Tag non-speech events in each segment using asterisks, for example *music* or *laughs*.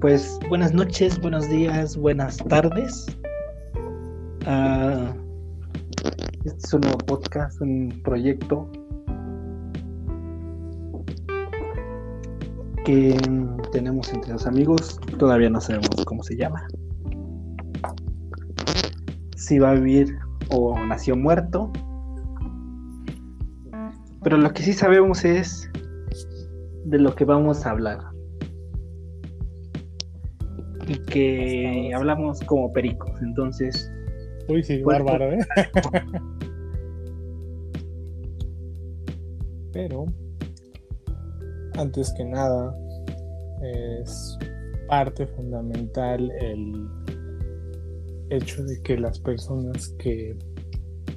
Pues buenas noches, buenos días, buenas tardes. Ah, este es un nuevo podcast, un proyecto que tenemos entre los amigos. Todavía no sabemos cómo se llama. Si va a vivir o nació muerto. Pero lo que sí sabemos es de lo que vamos a hablar. Que hablamos como pericos, entonces. Uy, sí, Pues, bárbaro, ¿eh? *laughs* Pero, antes que nada, es parte fundamental el hecho de que las personas que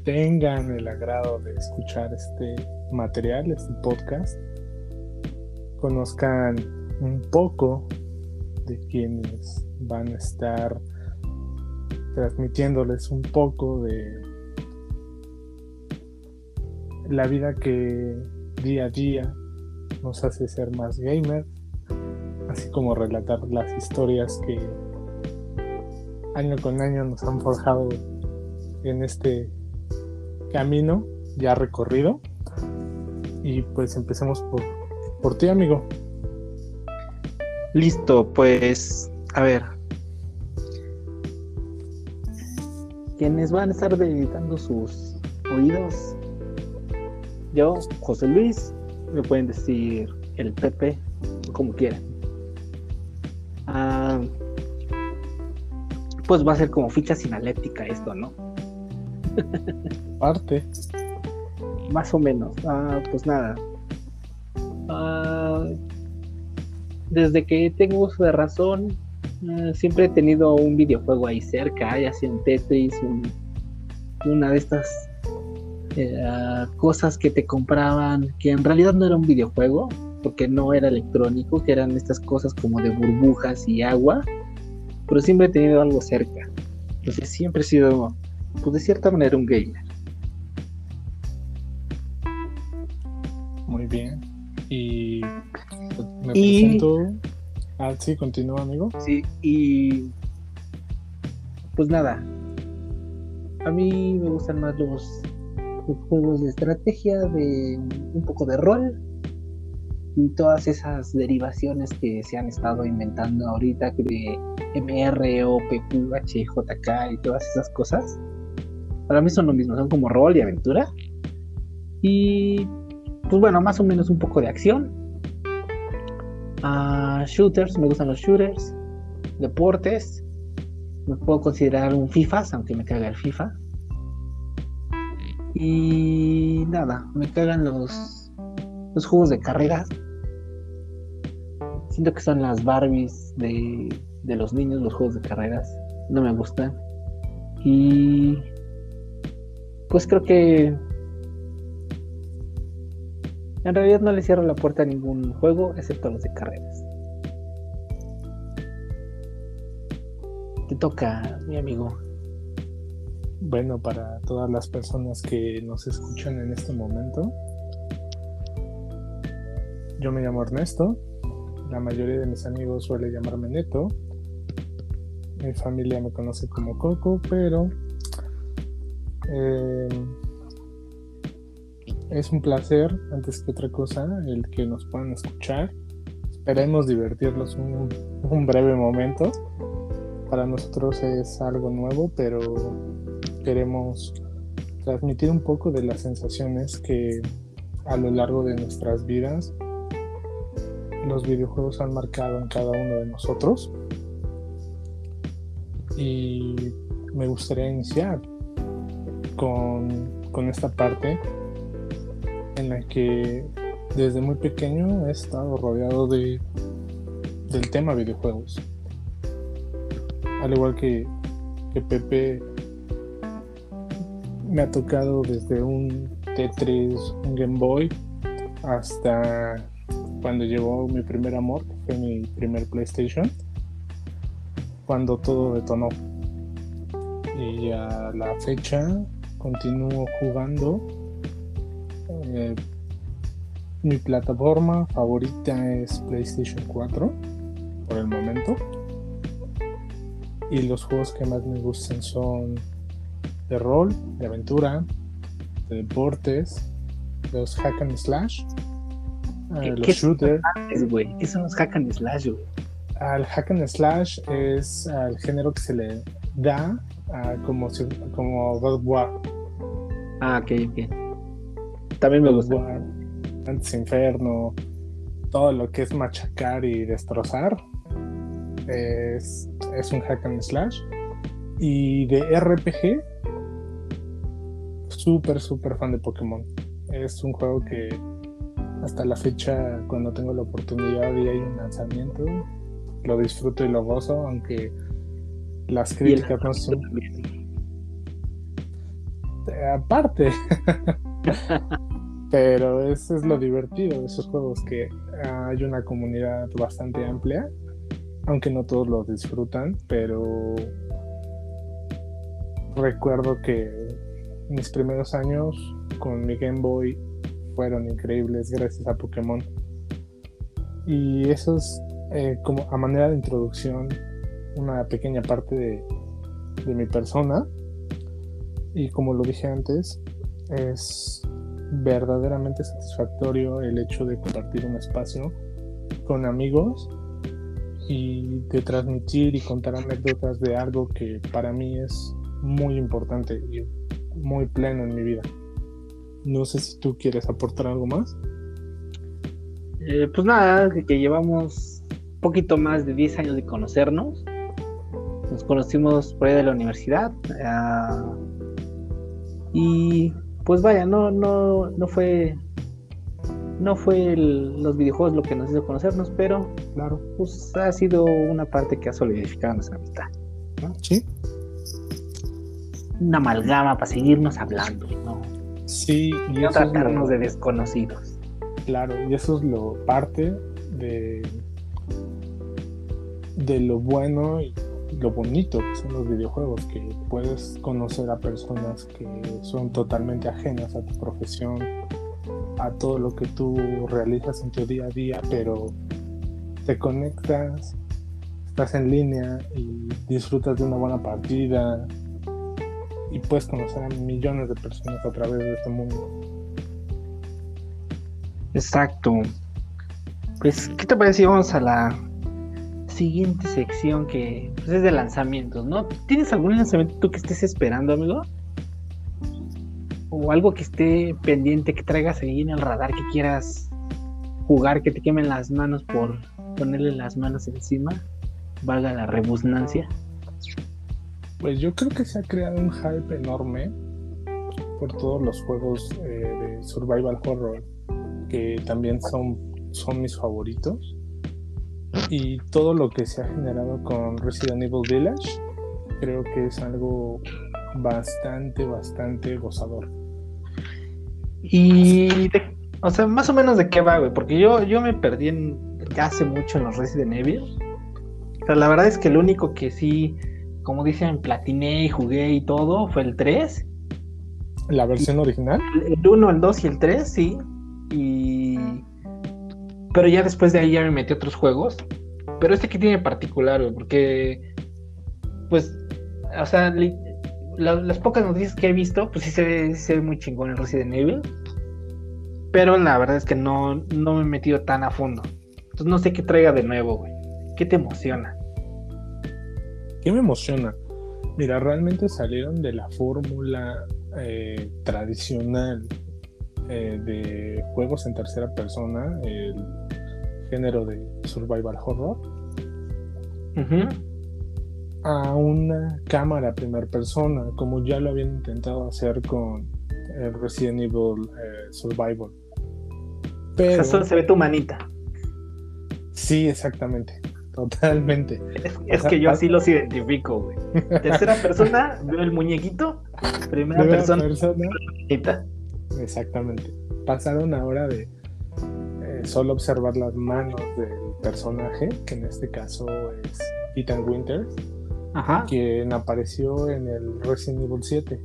tengan el agrado de escuchar este material, este podcast, conozcan un poco de quienes van a estar transmitiéndoles un poco de la vida que día a día nos hace ser más gamer, así como relatar las historias que año con año nos han forjado en este camino ya recorrido. Y pues empecemos por, por ti, amigo. Listo, pues a ver. Quienes van a estar dedicando sus oídos. Yo, José Luis, me pueden decir el Pepe, como quieran. Ah, pues va a ser como ficha sinaléctica esto, ¿no? Parte. Más o menos. Ah, pues nada. Ah, desde que tengo uso de razón, eh, siempre he tenido un videojuego ahí cerca, ya sea un Tetris, un- una de estas eh, cosas que te compraban, que en realidad no era un videojuego, porque no era electrónico, que eran estas cosas como de burbujas y agua, pero siempre he tenido algo cerca. Entonces siempre he sido, pues de cierta manera, un gamer. Muy bien. Y me Y- presento. Ah, sí, continúa, amigo. Sí, y pues nada, a mí me gustan más los, juegos de estrategia, de un poco de rol y todas esas derivaciones que se han estado inventando ahorita de MR, OPQ, HJK y todas esas cosas. Para mí son lo mismo, son como rol y aventura. Y pues bueno, más o menos un poco de acción. Ah, shooters, me gustan los shooters deportes. Me puedo considerar un FIFA, aunque me caga el FIFA. Y nada, me cagan los, los juegos de carreras. Siento que son las Barbies de, de los niños, los juegos de carreras. No me gustan. Y pues creo que en realidad no le cierro la puerta a ningún juego, excepto los de carreras. Te toca, mi amigo. Bueno, para todas las personas que nos escuchan en este momento, yo me llamo Ernesto. La mayoría de mis amigos suele llamarme Neto. Mi familia me conoce como Coco, pero eh, es un placer, antes que otra cosa, el que nos puedan escuchar. Esperemos divertirlos un, un breve momento. Para nosotros es algo nuevo, pero queremos transmitir un poco de las sensaciones que a lo largo de nuestras vidas los videojuegos han marcado en cada uno de nosotros. Y me gustaría iniciar con, con esta parte en la que desde muy pequeño he estado rodeado de, del tema videojuegos. Al igual que, que Pepe, me ha tocado desde un Tetris, un Game Boy, hasta cuando llegó mi primer amor, que fue mi primer PlayStation, cuando todo detonó. Y a la fecha continúo jugando. Eh, mi plataforma favorita es PlayStation 4 por el momento. Y los juegos que más me gustan son de rol, de aventura, de deportes, los hack and slash, eh, los shooters. ¿Qué son los hack and slash, güey? Al hack and slash es al género que se le da a como, como God War. Ah, ok, ok. También me gusta. War, Antes Inferno, todo lo que es machacar y destrozar es, es un hack and slash. Y de RPG, súper, súper fan de Pokémon. Es un juego que hasta la fecha, cuando tengo la oportunidad y hay un lanzamiento, lo disfruto y lo gozo, aunque las críticas no son. Aparte. *laughs* Pero eso es lo divertido de esos juegos, que hay una comunidad bastante amplia, aunque no todos lo disfrutan, pero recuerdo que mis primeros años con mi Game Boy fueron increíbles gracias a Pokémon. Y eso es eh, como a manera de introducción una pequeña parte de mi persona. Y como lo dije antes, es verdaderamente satisfactorio el hecho de compartir un espacio con amigos y de transmitir y contar anécdotas de algo que para mí es muy importante y muy pleno en mi vida. No sé si tú quieres aportar algo más. Eh, pues nada, que llevamos un poquito más de 10 años de conocernos. Nos conocimos por ahí de la universidad. Ah, y pues vaya, no, no, no fue. No fue los videojuegos lo que nos hizo conocernos, pero claro, pues ha sido una parte que ha solidificado nuestra amistad. Sí. Una amalgama para seguirnos hablando, ¿no? Sí, y no tratarnos de desconocidos. Claro, y eso es lo parte de, de lo bueno y lo bonito que son los videojuegos, que puedes conocer a personas que son totalmente ajenas a tu profesión, a todo lo que tú realizas en tu día a día, pero te conectas, estás en línea y disfrutas de una buena partida y puedes conocer a millones de personas a través de este mundo. Exacto. Pues, ¿qué te parece vamos a la siguiente sección que pues, es de lanzamientos, ¿no? ¿Tienes algún lanzamiento tú que estés esperando, amigo? O algo que esté pendiente, que traigas ahí en el radar, que quieras jugar, que te quemen las manos por ponerle las manos encima, valga la rebusnancia. Pues yo creo que se ha creado un hype enorme por todos los juegos eh, de survival horror que también son, son mis favoritos y todo lo que se ha generado con Resident Evil Village creo que es algo bastante, bastante gozador. Y, o sea, más o menos de qué va, güey, porque yo, yo me perdí en, hace mucho en los Resident Evil. O sea, la verdad es que el único que sí, como dicen, platiné y jugué y todo fue el 3. ¿La versión original? El 1, el 2 y el 3, sí. Y pero ya después de ahí ya me metí a otros juegos. Pero este que tiene particular, güey, porque. Pues. O sea, las pocas noticias que he visto, pues sí se ve, muy chingón el Resident Evil. Pero la verdad es que no, no me he metido tan a fondo. Entonces no sé qué traiga de nuevo, güey. ¿Qué te emociona? ¿Qué me emociona? Mira, realmente salieron de la fórmula eh, tradicional eh, de juegos en tercera persona, el género de survival horror, a una cámara primera persona, como ya lo habían intentado hacer con el Resident Evil eh, Survival. Pero... se ve tu manita. Sí, exactamente. Totalmente. Es, que yo así los identifico, güey. Tercera persona, *laughs* veo el muñequito. Primera persona, persona Exactamente. Pasaron ahora de eh, solo observar las manos del personaje, que en este caso es Ethan Winters, quien apareció en el Resident Evil 7.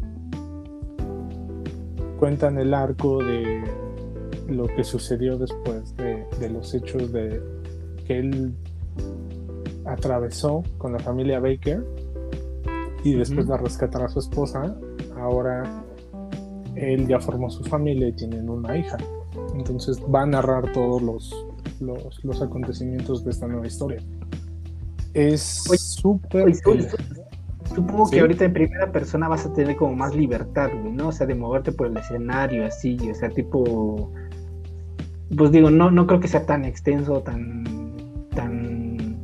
Cuentan el arco de lo que sucedió después de, los hechos de que él atravesó con la familia Baker y después de rescatar a su esposa, ahora él ya formó su familia y tienen una hija. Entonces va a narrar todos los, los, acontecimientos de esta nueva historia. Es súper... Supongo que ahorita en primera persona vas a tener como más libertad, ¿no? O sea, de moverte por el escenario, así, o sea, tipo... Pues digo, no, no creo que sea tan extenso, tan... tan...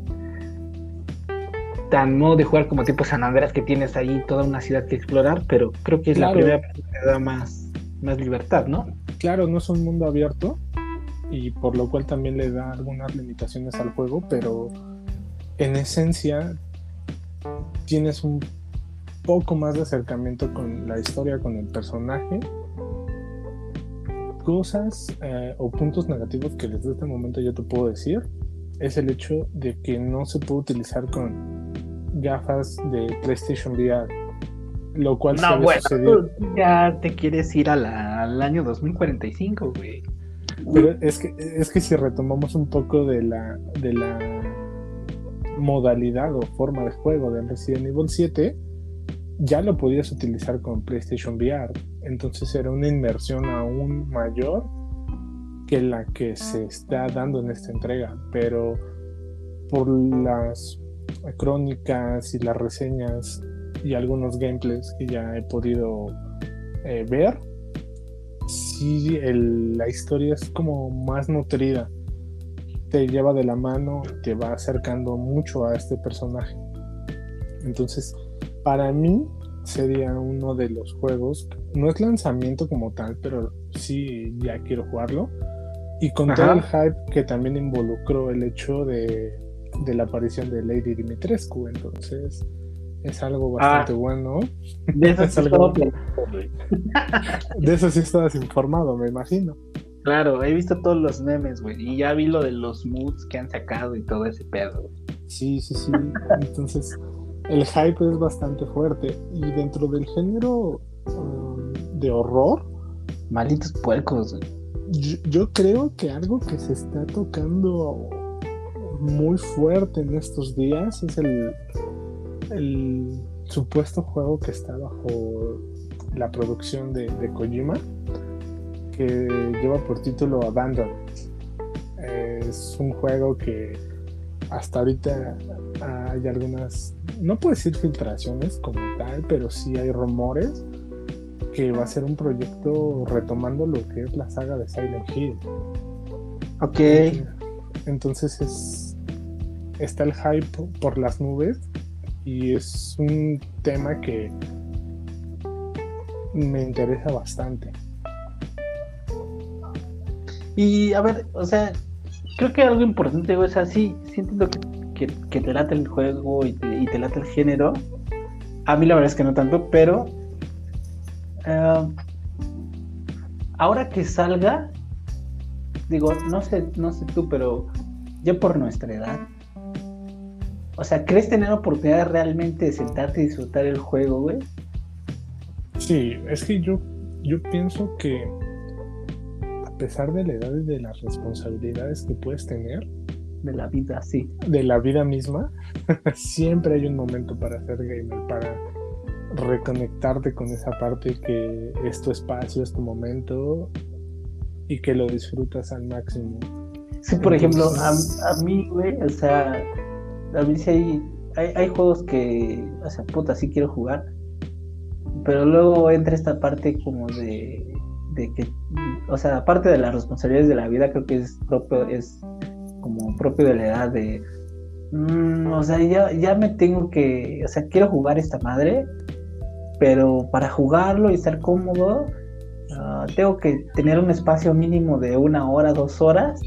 tan modo de jugar como tipo San Andrés que tienes ahí toda una ciudad que explorar, pero creo que es la primera persona que da más, más libertad, ¿no? Claro, no es un mundo abierto y por lo cual también le da algunas limitaciones al juego, pero en esencia tienes un poco más de acercamiento con la historia, con el personaje. Cosas eh, o puntos negativos que desde este momento yo te puedo decir es el hecho de que no se puede utilizar con gafas de PlayStation VR. Lo cual no, bueno, ya te quieres ir al año 2045, güey. Pero es que, es que si retomamos un poco de la, de la modalidad o forma de juego de Resident Evil 7, ya lo podías utilizar con PlayStation VR. Entonces era una inmersión aún mayor que la que se está dando en esta entrega. Pero por las crónicas y las reseñas y algunos gameplays que ya he podido eh, ver, sí la historia es como más nutrida te lleva de la mano, te va acercando mucho a este personaje. Entonces, para mí sería uno de los juegos, no es lanzamiento como tal, pero sí ya quiero jugarlo. Y con todo el hype que también involucró el hecho de, la aparición de Lady Dimitrescu, entonces es algo ah. bastante bueno. De eso, sí *laughs* de eso sí estabas informado, me imagino. Claro, he visto todos los memes, güey. Y ya vi lo de los moods que han sacado y todo ese pedo, güey. Sí, sí, sí. Entonces, el hype es bastante fuerte. Y dentro del género um, de horror. Malitos puercos, güey. Yo, creo que algo que se está tocando muy fuerte en estos días es el, el supuesto juego que está bajo la producción de, de Kojima que lleva por título Abandon. Es un juego que hasta ahorita hay algunas, no puedo decir filtraciones como tal, pero sí hay rumores que va a ser un proyecto retomando lo que es la saga de Silent Hill. Ok. Entonces es, está el hype por las nubes y es un tema que me interesa bastante. Y a ver, o sea, creo que algo importante, o sea, sí, sí entiendo que, te late el juego y te, late el género. A mí la verdad es que no tanto, pero eh, ahora que salga, digo, no sé, no sé tú, pero yo por nuestra edad, o sea, ¿crees tener oportunidad realmente de sentarte y disfrutar el juego, güey? Sí, es que yo, yo pienso que pesar de la edad y de las responsabilidades que puedes tener, de la vida, sí. De la vida misma, *laughs* siempre hay un momento para ser gamer, para reconectarte con esa parte que es tu espacio, es tu momento y que lo disfrutas al máximo. Sí, por ejemplo, a, mí, güey, o sea, a mí sí hay, hay, juegos que, o sea, puta, sí quiero jugar, pero luego entra esta parte como de de que, o sea, aparte de las responsabilidades de la vida, creo que es propio, es como propio de la edad de, mm, o sea, ya, ya me tengo que, o sea, quiero jugar esta madre, pero para jugarlo y estar cómodo, ah, tengo que tener un espacio mínimo de una hora, dos horas,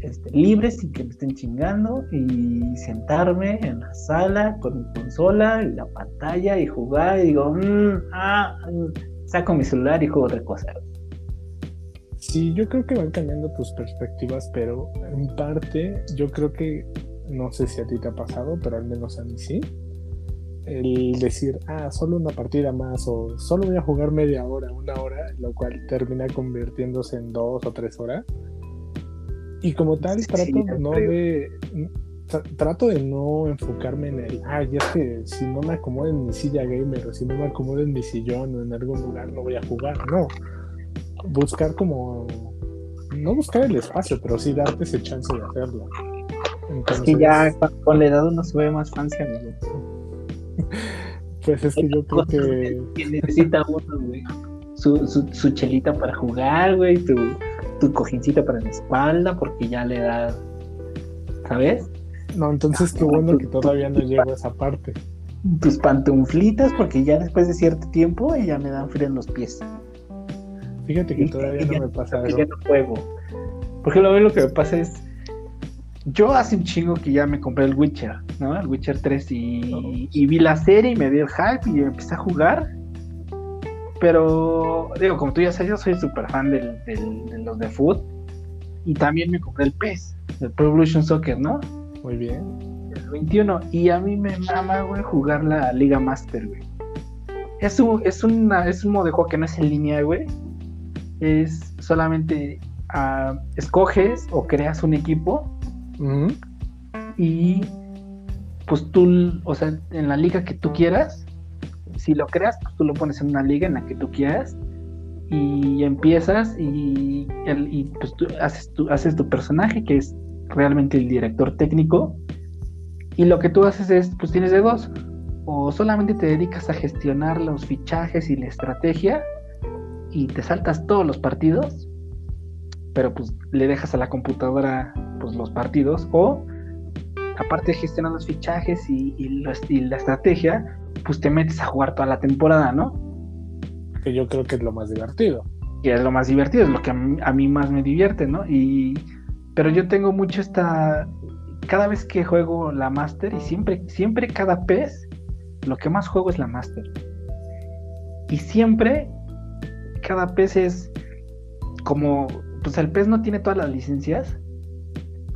este, libre sin que me estén chingando y sentarme en la sala con mi consola y la pantalla y jugar y digo, mm, ah, saco mi celular y juego otra cosa. Sí, yo creo que van cambiando tus perspectivas, pero en parte yo creo que, no sé si a ti te ha pasado, pero al menos a mí sí, el decir, ah, solo una partida más o solo voy a jugar media hora, una hora, lo cual termina convirtiéndose en dos o tres horas. Y como tal, trato no de, trato de no enfocarme en el, ay, es que si no me acomodo en mi silla gamer o si no me acomodo en mi sillón o en algún lugar no voy a jugar, no. Buscar como, no buscar el espacio, pero sí darte ese chance de hacerlo. Es que ya con la edad uno se ve más fancy, amigo. *laughs* Pues es que yo creo *laughs* que... necesita uno, güey. Su, su, su, chelita para jugar, güey, tu, tu cojincita para la espalda, porque ya le da, ¿sabes? No, entonces qué bueno que todavía no llego a esa parte. Tus pantuflitas, porque ya después de cierto tiempo ya me dan frío en los pies. Fíjate que todavía no me pasa eso. Ya no juego. Porque lo, lo que me pasa es. Yo hace un chingo que ya me compré el Witcher, ¿no? El Witcher 3 y, y vi la serie y me dio el hype y empecé a jugar. Pero, digo, como tú ya sabes, yo soy súper fan del, de los de foot. Y también me compré el PES, el Pro Evolution Soccer, ¿no? Muy bien. El 21. Y a mí me mama, güey, jugar la Liga Master, güey. Es un, es, una, es un modo de juego que no es en línea, güey. Es solamente uh, escoges o creas un equipo. Y pues tú, o sea, en la liga que tú quieras, si lo creas, pues tú lo pones en una liga en la que tú quieras y empiezas y, pues tú haces, tu, haces tu personaje que es realmente el director técnico y lo que tú haces es, pues tienes de dos, o solamente te dedicas a gestionar los fichajes y la estrategia y te saltas todos los partidos, pero pues le dejas a la computadora pues los partidos, o aparte de gestionar los fichajes y, y la estrategia, pues te metes a jugar toda la temporada, ¿no? Que yo creo que es lo más divertido. Y es lo más divertido, es lo que a mí, más me divierte, ¿no? Y, pero yo tengo mucho esta... Cada vez que juego la Master y siempre, siempre cada PES, lo que más juego es la Master. Y siempre, cada PES es como, pues el PES no tiene todas las licencias.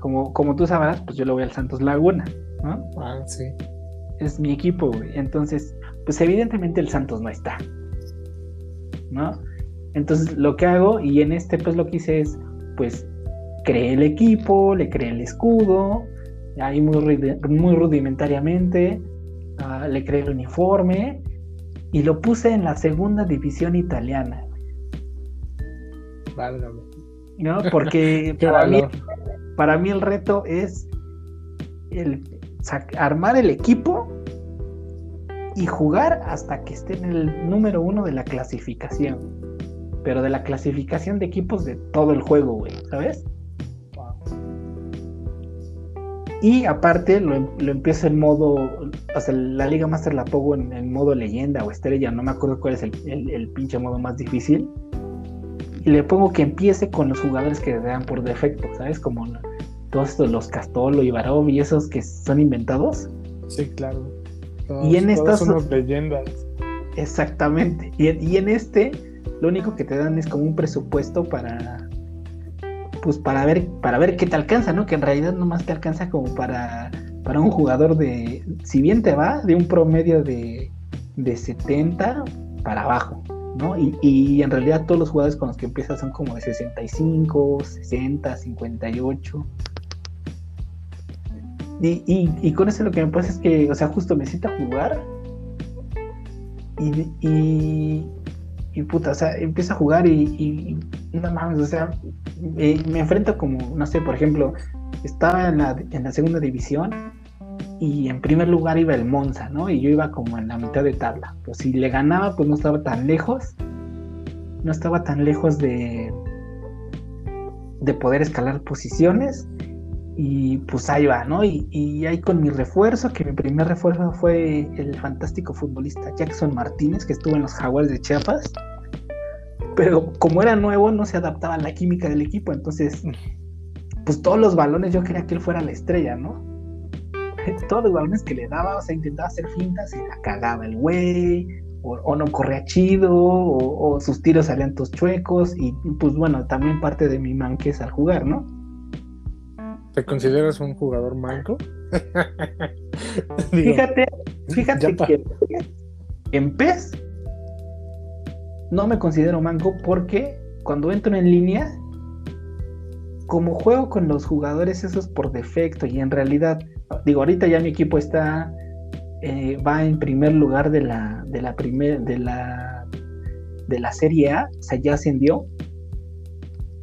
Como, como tú sabrás, pues yo lo voy al Santos Laguna, ¿no? Ah, sí es mi equipo, güey. Entonces, pues evidentemente el Santos no está. ¿No? Entonces, lo que hago, y en este, pues lo que hice es, pues, creé el equipo, le creé el escudo, ahí muy, muy rudimentariamente, ah, le creé el uniforme y lo puse en la segunda división italiana. Válgame. ¿No? Porque *laughs* para, mí, para mí el reto es el armar el equipo y jugar hasta que esté en el número uno de la clasificación. Pero de la clasificación de equipos de todo el juego, güey, ¿sabes? Y aparte lo, empiezo en modo, o sea, la Liga Master la pongo en, modo leyenda o estrella, no me acuerdo cuál es el, pinche modo más difícil. Y le pongo que empiece con los jugadores que le dan por defecto, ¿sabes? Como todos estos, los Castolo y Barov y esos que son inventados. Sí, claro. y en estas son leyendas. Exactamente. Y, y, en este, lo único que te dan es como un presupuesto para. Pues para ver, para ver qué te alcanza, ¿no? Que en realidad nomás te alcanza como para, para un jugador de. Si bien te va, de un promedio de, de 70 para abajo. ¿no? Y, y, en realidad todos los jugadores con los que empiezas son como de 65, 60, 58. Y, y, con eso lo que me pasa es que, o sea, justo me siento a jugar y, y, y puta, o sea, empiezo a jugar y, no mames, o sea, me, enfrento como, no sé, por ejemplo, estaba en la, en la segunda división y en primer lugar iba el Monza, ¿no? Y yo iba como en la mitad de tabla. Pues si le ganaba, pues no estaba tan lejos, no estaba tan lejos de, de poder escalar posiciones y pues ahí va, ¿no? Y, ahí con mi refuerzo, que mi primer refuerzo fue el fantástico futbolista Jackson Martínez, que estuvo en los Jaguares de Chiapas. Pero como era nuevo, no se adaptaba a la química del equipo, entonces, pues todos los balones yo quería que él fuera la estrella, ¿no? *laughs* Todos los balones que le daba, o sea, intentaba hacer fintas y la cagaba el güey, o, no corría chido, o, o, sus tiros salían todos chuecos, y pues bueno, también parte de mi manques al jugar, ¿no? ¿Te consideras un jugador manco? *laughs* fíjate, *laughs* fíjate que en PES no me considero manco porque cuando entro en línea, como juego con los jugadores esos por defecto y en realidad, digo, ahorita ya mi equipo está, eh, va en primer lugar de la, de la primer, de la, de la Serie A, o sea, ya ascendió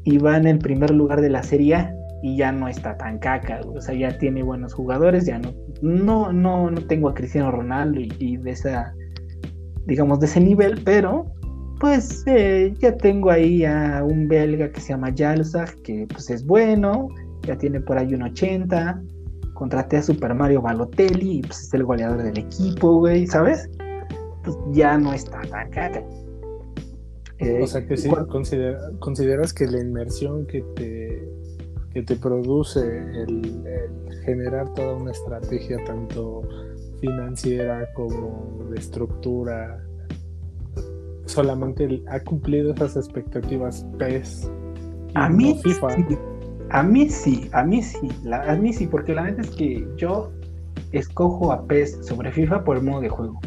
y va en el primer lugar de la Serie A y ya no está tan caca, o sea, ya tiene buenos jugadores, ya no, no, no, no tengo a Cristiano Ronaldo y, de esa, digamos, de ese nivel, pero pues eh, ya tengo ahí a un belga que se llama Jalzag, que pues es bueno, ya tiene por ahí un 80, contraté a Super Mario Balotelli y pues es el goleador del equipo, güey, ¿sabes? Pues ya no está tan caca. Eh, o sea que sí, consideras que la inmersión que te, que te produce el, generar toda una estrategia tanto financiera como de estructura solamente ha cumplido esas expectativas PES. A mí, FIFA. Sí, a mí sí, a mí sí, a mí sí, porque la verdad es que yo escojo a PES sobre FIFA por el modo de juego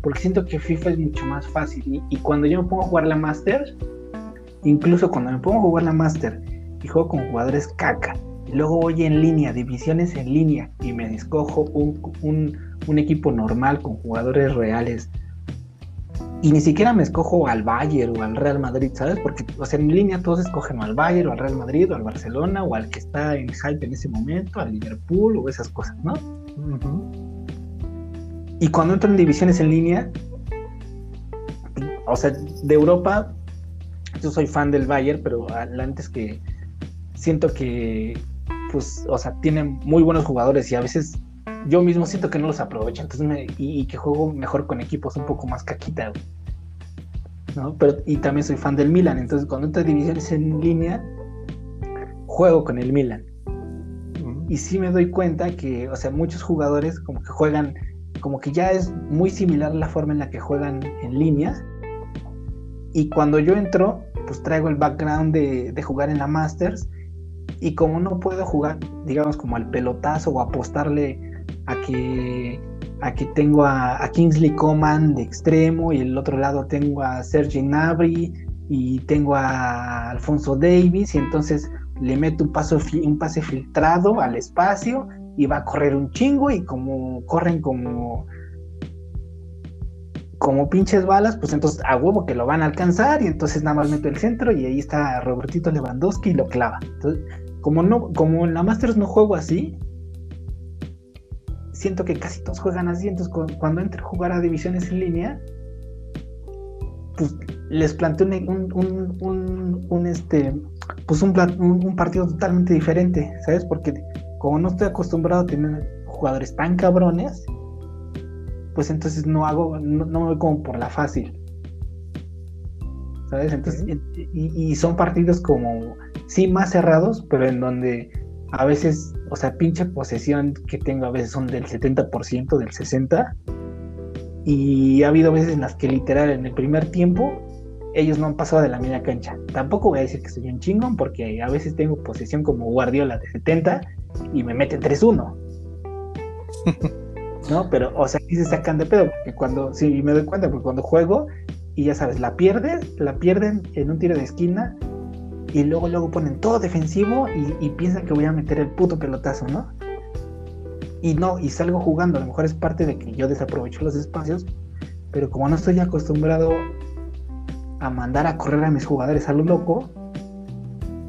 porque siento que FIFA es mucho más fácil. Y, cuando yo me pongo a jugar la Master, incluso cuando me pongo a jugar la Master y juego con jugadores caca, y luego voy en línea, divisiones en línea, y me escojo un, equipo normal con jugadores reales, y ni siquiera me escojo al Bayern o al Real Madrid, ¿sabes? Porque, o sea, en línea todos escogen al Bayern o al Real Madrid o al Barcelona o al que está en hype en ese momento, al Liverpool o esas cosas, ¿no? Y cuando entro en divisiones en línea, o sea, de Europa, yo soy fan del Bayern, pero antes que siento que, pues, o sea, tienen muy buenos jugadores y a veces yo mismo siento que no los aprovecho, entonces y, que juego mejor con equipos un poco más caquita, ¿no? Pero, y también soy fan del Milan, entonces cuando en divisiones en línea, juego con el Milan. Y sí me doy cuenta que, o sea, muchos jugadores como que juegan como que ya es muy similar la forma en la que juegan en línea. Y cuando yo entro, pues traigo el background de, jugar en la Masters. Y como no puedo jugar, digamos, como al pelotazo o apostarle a que, a que tengo a, Kingsley Coman de extremo y el otro lado tengo a Sergi Nabri y tengo a Alfonso Davis y entonces le meto un, pase filtrado al espacio y va a correr un chingo y como corren como como pinches balas, pues entonces a huevo que lo van a alcanzar y entonces nada más meto el centro y ahí está Robertito Lewandowski y lo clava. Entonces, como no como en la Masters no juego así, siento que casi todos juegan así, entonces cuando entro a jugar a divisiones en línea, pues les planteo un, un, un, este pues un, un, partido totalmente diferente, ¿sabes? Porque como no estoy acostumbrado a tener jugadores tan cabrones, pues entonces no hago, no, me voy como por la fácil. ¿Sabes? Entonces, y, son partidos como, sí, más cerrados, pero en donde a veces, o sea, pinche posesión que tengo a veces son del 70%, del 60%, y ha habido veces en las que literal en el primer tiempo ellos no han pasado de la media cancha. Tampoco voy a decir que soy un chingón, porque a veces tengo posesión como Guardiola de 70 y me meten 3-1. *laughs* ¿No? Pero, o sea, aquí se sacan de pedo, porque cuando, sí, me doy cuenta, porque cuando juego, y ya sabes, la pierden, la pierden en un tiro de esquina, y luego, luego ponen todo defensivo y, piensan que voy a meter el puto pelotazo, ¿no? Y no, y salgo jugando, a lo mejor es parte de que yo desaprovecho los espacios, pero como no estoy acostumbrado a mandar a correr a mis jugadores a lo loco,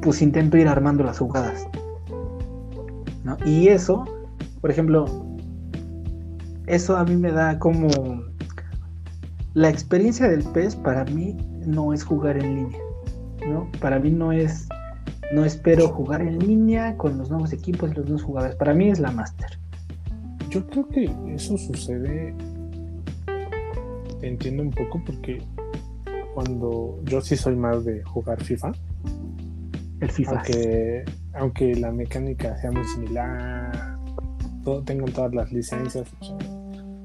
pues intento ir armando las jugadas. Y eso, por ejemplo, eso a mí me da como la experiencia del PES para mí no es jugar en línea, ¿no? Para mí no es no espero jugar en línea con los nuevos equipos y los nuevos jugadores. Para mí es la Master. Yo creo que eso sucede, entiendo un poco porque cuando yo sí soy más de jugar FIFA. El FIFA. Aunque aunque la mecánica sea muy similar, todo, tengo todas las licencias,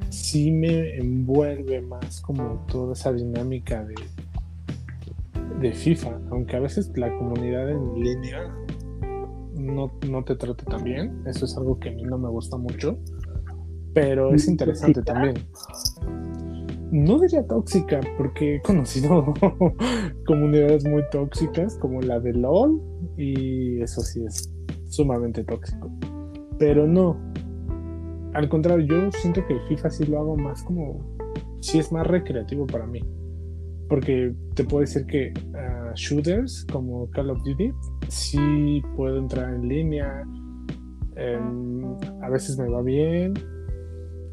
sí me envuelve más como toda esa dinámica de, de FIFA, aunque a veces la comunidad en línea no, no te trata tan bien, eso es algo que a mí no me gusta mucho, pero es interesante también. no diría tóxica, porque he conocido *laughs* comunidades muy tóxicas como la de LOL y eso sí es sumamente tóxico. Pero no, al contrario, yo siento que FIFA sí lo hago más como, sí es más recreativo para mí. Porque te puedo decir que uh, shooters como Call of Duty sí puedo entrar en línea. Em, a veces me va bien,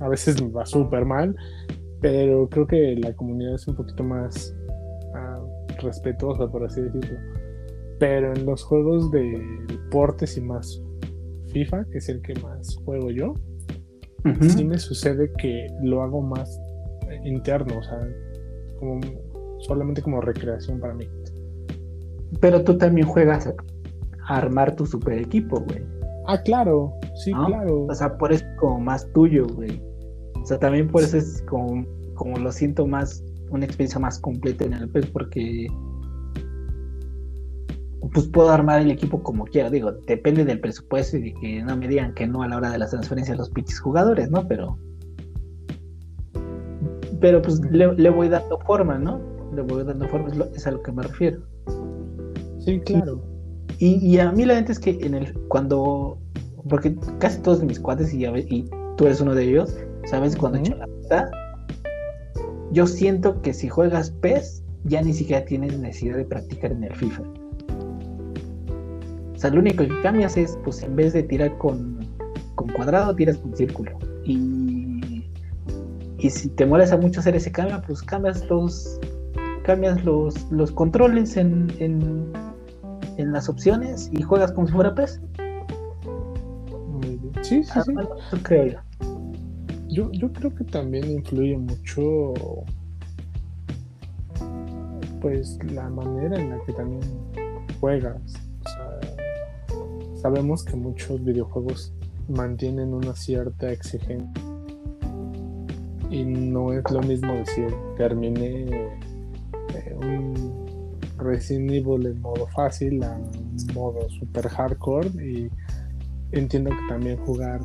a veces me va súper mal, pero creo que la comunidad es un poquito más uh, respetuosa, por así decirlo. Pero en los juegos de deportes y más FIFA, que es el que más juego yo, sí me sucede que lo hago más interno, o sea, como solamente como recreación para mí. Pero tú también juegas a armar tu super equipo, güey. Ah, claro, sí, claro. O sea, por eso es como más tuyo, güey. O sea, también por eso es como, como lo siento más, una experiencia más completa en el PES, porque pues puedo armar el equipo como quiera. Digo, depende del presupuesto y de que no me digan que no a la hora de las transferencias los pinches jugadores, ¿no? Pero. Pero pues le, voy dando forma, ¿no? Le voy dando forma, es, a lo que me refiero. Sí, claro. Y, a mí la gente es que en el cuando. Porque casi todos mis cuates y, y tú eres uno de ellos, ¿sabes? Cuando he la mitad, yo siento que si juegas PES, ya ni siquiera tienes necesidad de practicar en el FIFA. O sea, lo único que cambias es, pues en vez de tirar con, cuadrado, tiras con círculo. Y, y si te molesta mucho hacer ese cambio, pues cambias los cambias los, los controles en, en, en, las opciones y juegas como si fuera PES. Sí, sí, sí. creo yo. yo. Yo creo que también influye mucho pues la manera en la que también juegas Sabemos que muchos videojuegos mantienen una cierta exigencia y no es lo mismo decir terminé eh, un Resident en modo fácil a modo super hardcore y entiendo que también jugar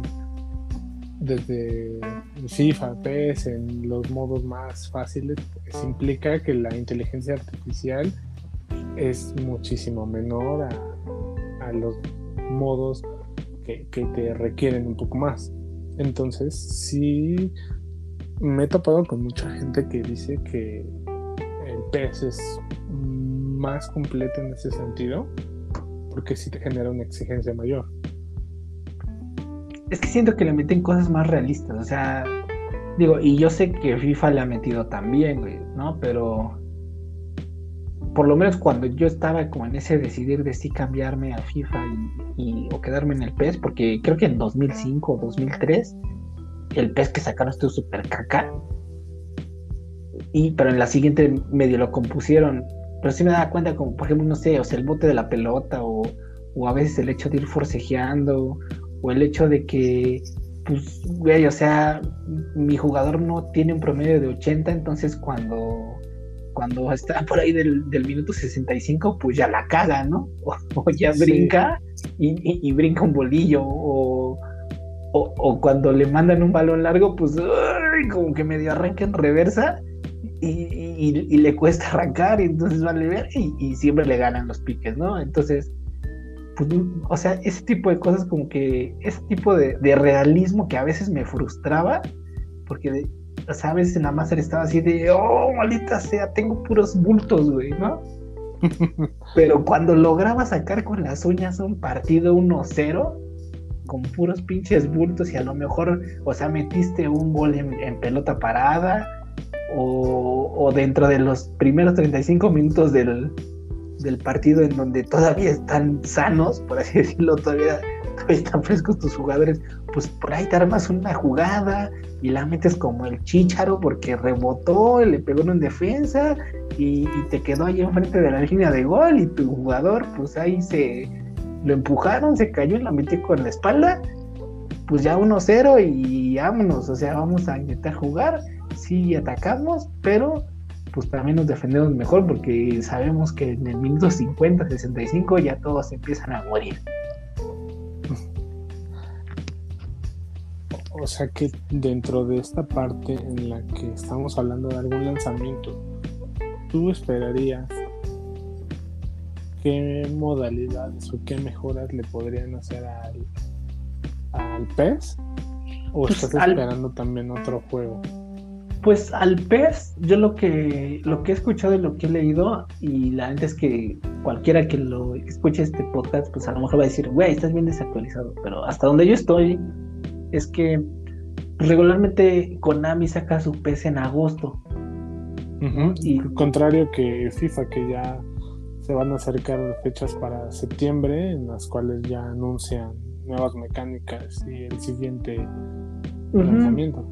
desde FIFA, PS en los modos más fáciles pues, implica que la inteligencia artificial es muchísimo menor a, a los modos que, te requieren un poco más. Entonces, sí me he topado con mucha gente que dice que PS es más completo en ese sentido, porque sí te genera una exigencia mayor. Es que siento que le meten cosas más realistas, o sea, digo, y yo sé que FIFA le ha metido también, güey, ¿no? Pero por lo menos cuando yo estaba como en ese decidir de si cambiarme a FIFA y, o quedarme en el PES, porque creo que en 2005 o 2003 el PES que sacaron estuvo súper caca. Y, pero en la siguiente medio lo compusieron. Pero sí me daba cuenta, como por ejemplo, no sé, o sea, el bote de la pelota, o, o a veces el hecho de ir forcejeando, o el hecho de que, pues, güey, o sea, mi jugador no tiene un promedio de 80, entonces cuando cuando está por ahí del, minuto 65, pues ya la caga, ¿no? *laughs* O, ya brinca y, brinca un bolillo, o, cuando le mandan un balón largo, pues como que medio arranca en reversa y, le cuesta *laughs* arrancar, y entonces vale ver, y, siempre le ganan los piques, ¿no? Entonces, pues, o sea, ese tipo de cosas como que, ese tipo de, de realismo que a veces me frustraba, porque ¿sabes? En la estaba así de, oh, maldita sea, tengo puros bultos, güey, ¿no? *laughs* Pero cuando lograba sacar con las uñas un partido 1-0, con puros pinches bultos y a lo mejor, o sea, metiste un gol en, pelota parada o, dentro de los primeros 35 minutos del, del partido en donde todavía están sanos, por así *laughs* decirlo, todavía están frescos tus jugadores, pues por ahí te armas una jugada y la metes como el chicharo porque rebotó, le pegó en defensa y, te quedó ahí enfrente de la línea de gol y tu jugador pues ahí se lo empujaron, se cayó y la metió con la espalda, pues ya 1-0 y vámonos, o sea, vamos a intentar jugar, sí atacamos, pero pues también nos defendemos mejor porque sabemos que en el minuto 50, 65 ya todos empiezan a morir. o sea que dentro de esta parte en la que estamos hablando de algún lanzamiento, ¿tú esperarías qué modalidades o qué mejoras le podrían hacer al, al PES? ¿O Pues estás al- esperando también otro juego? Pues al PES, yo lo que lo que he escuchado y lo que he leído, y la neta es que cualquiera que lo escuche este podcast, pues a lo mejor va a decir, güey, estás bien desactualizado. Pero hasta donde yo estoy, es que regularmente Konami saca su PES en agosto. Ujú, Y- contrario que FIFA, que ya se van a acercar fechas para septiembre, en las cuales ya anuncian nuevas mecánicas y el siguiente lanzamiento.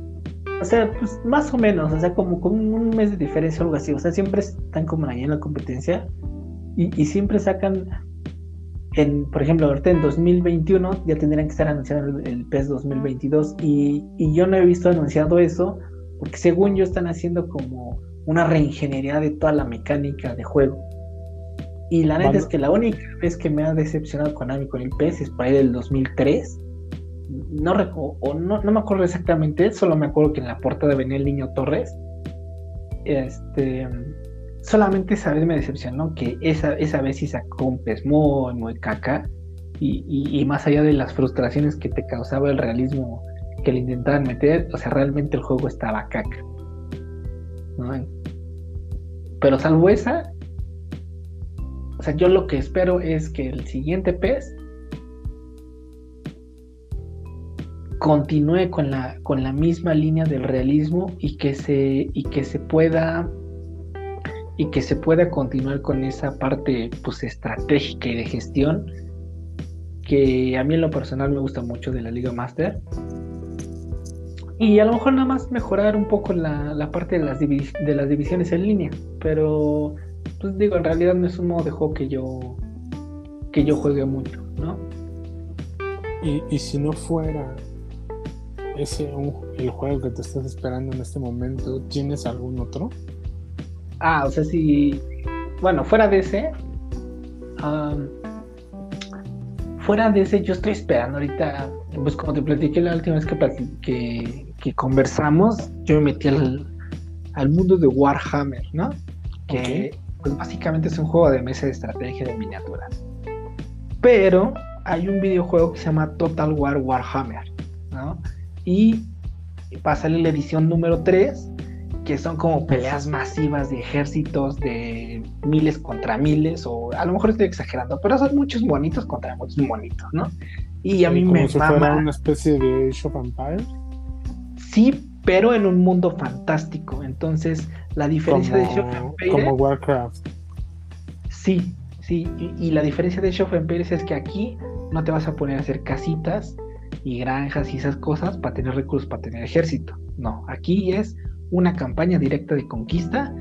O sea, pues más o menos, o sea, como, como un mes de diferencia o algo así. O sea, siempre están como ahí en la competencia y, y siempre sacan, en, por ejemplo, ahorita en 2021 ya tendrían que estar anunciando el, el PES 2022 y, y yo no he visto anunciado eso porque según yo están haciendo como una reingeniería de toda la mecánica de juego. Y la neta es que la única vez que me ha decepcionado Konami con el PES es por ahí del 2003 no, o no, no me acuerdo exactamente, solo me acuerdo que en la portada venía el niño Torres. Este, solamente esa vez me decepcionó que esa, esa vez sí sacó un pez muy, muy caca. Y, y- más allá de las frustraciones que te causaba el realismo que le intentaban meter, o sea, realmente el juego estaba caca. Pero salvo esa, o sea, yo lo que espero es que el siguiente pez continúe con la, con la misma línea del realismo y que se, y que se pueda y que se pueda continuar con esa parte pues estratégica y de gestión que a mí en lo personal me gusta mucho de la Liga Master y a lo mejor nada más mejorar un poco la, la parte de las, de las divisiones en línea pero pues digo en realidad no es un modo de juego que yo que yo juegue mucho ¿no? Y, y si no fuera ese un- el juego que te estás esperando en este momento, ¿tienes algún otro? Ah, o sea, si. Bueno, fuera de ese. fuera de ese, yo estoy esperando ahorita. Pues como te platiqué la última vez que, plati- que, que conversamos, yo me metí al, al mundo de Warhammer, ¿no? Que pues básicamente es un juego de mesa de estrategia de miniaturas. Pero hay un videojuego que se llama Total War Warhammer, ¿no? Y va a salir la edición número 3 que son como peleas masivas de ejércitos de miles contra miles, o a lo mejor estoy exagerando, pero son muchos monitos contra muchos monitos, ¿no? Y a mí Como me si fuera mama, una especie de Age of Empires. sí, pero en un mundo fantástico. Entonces, la diferencia de Age of Como, Empires, como Warcraft. sí, sí, y, y la diferencia de Age of Empires es que aquí no te vas a poner a hacer casitas y granjas y esas cosas para tener recursos, para tener ejército. No, aquí es una campaña directa de conquista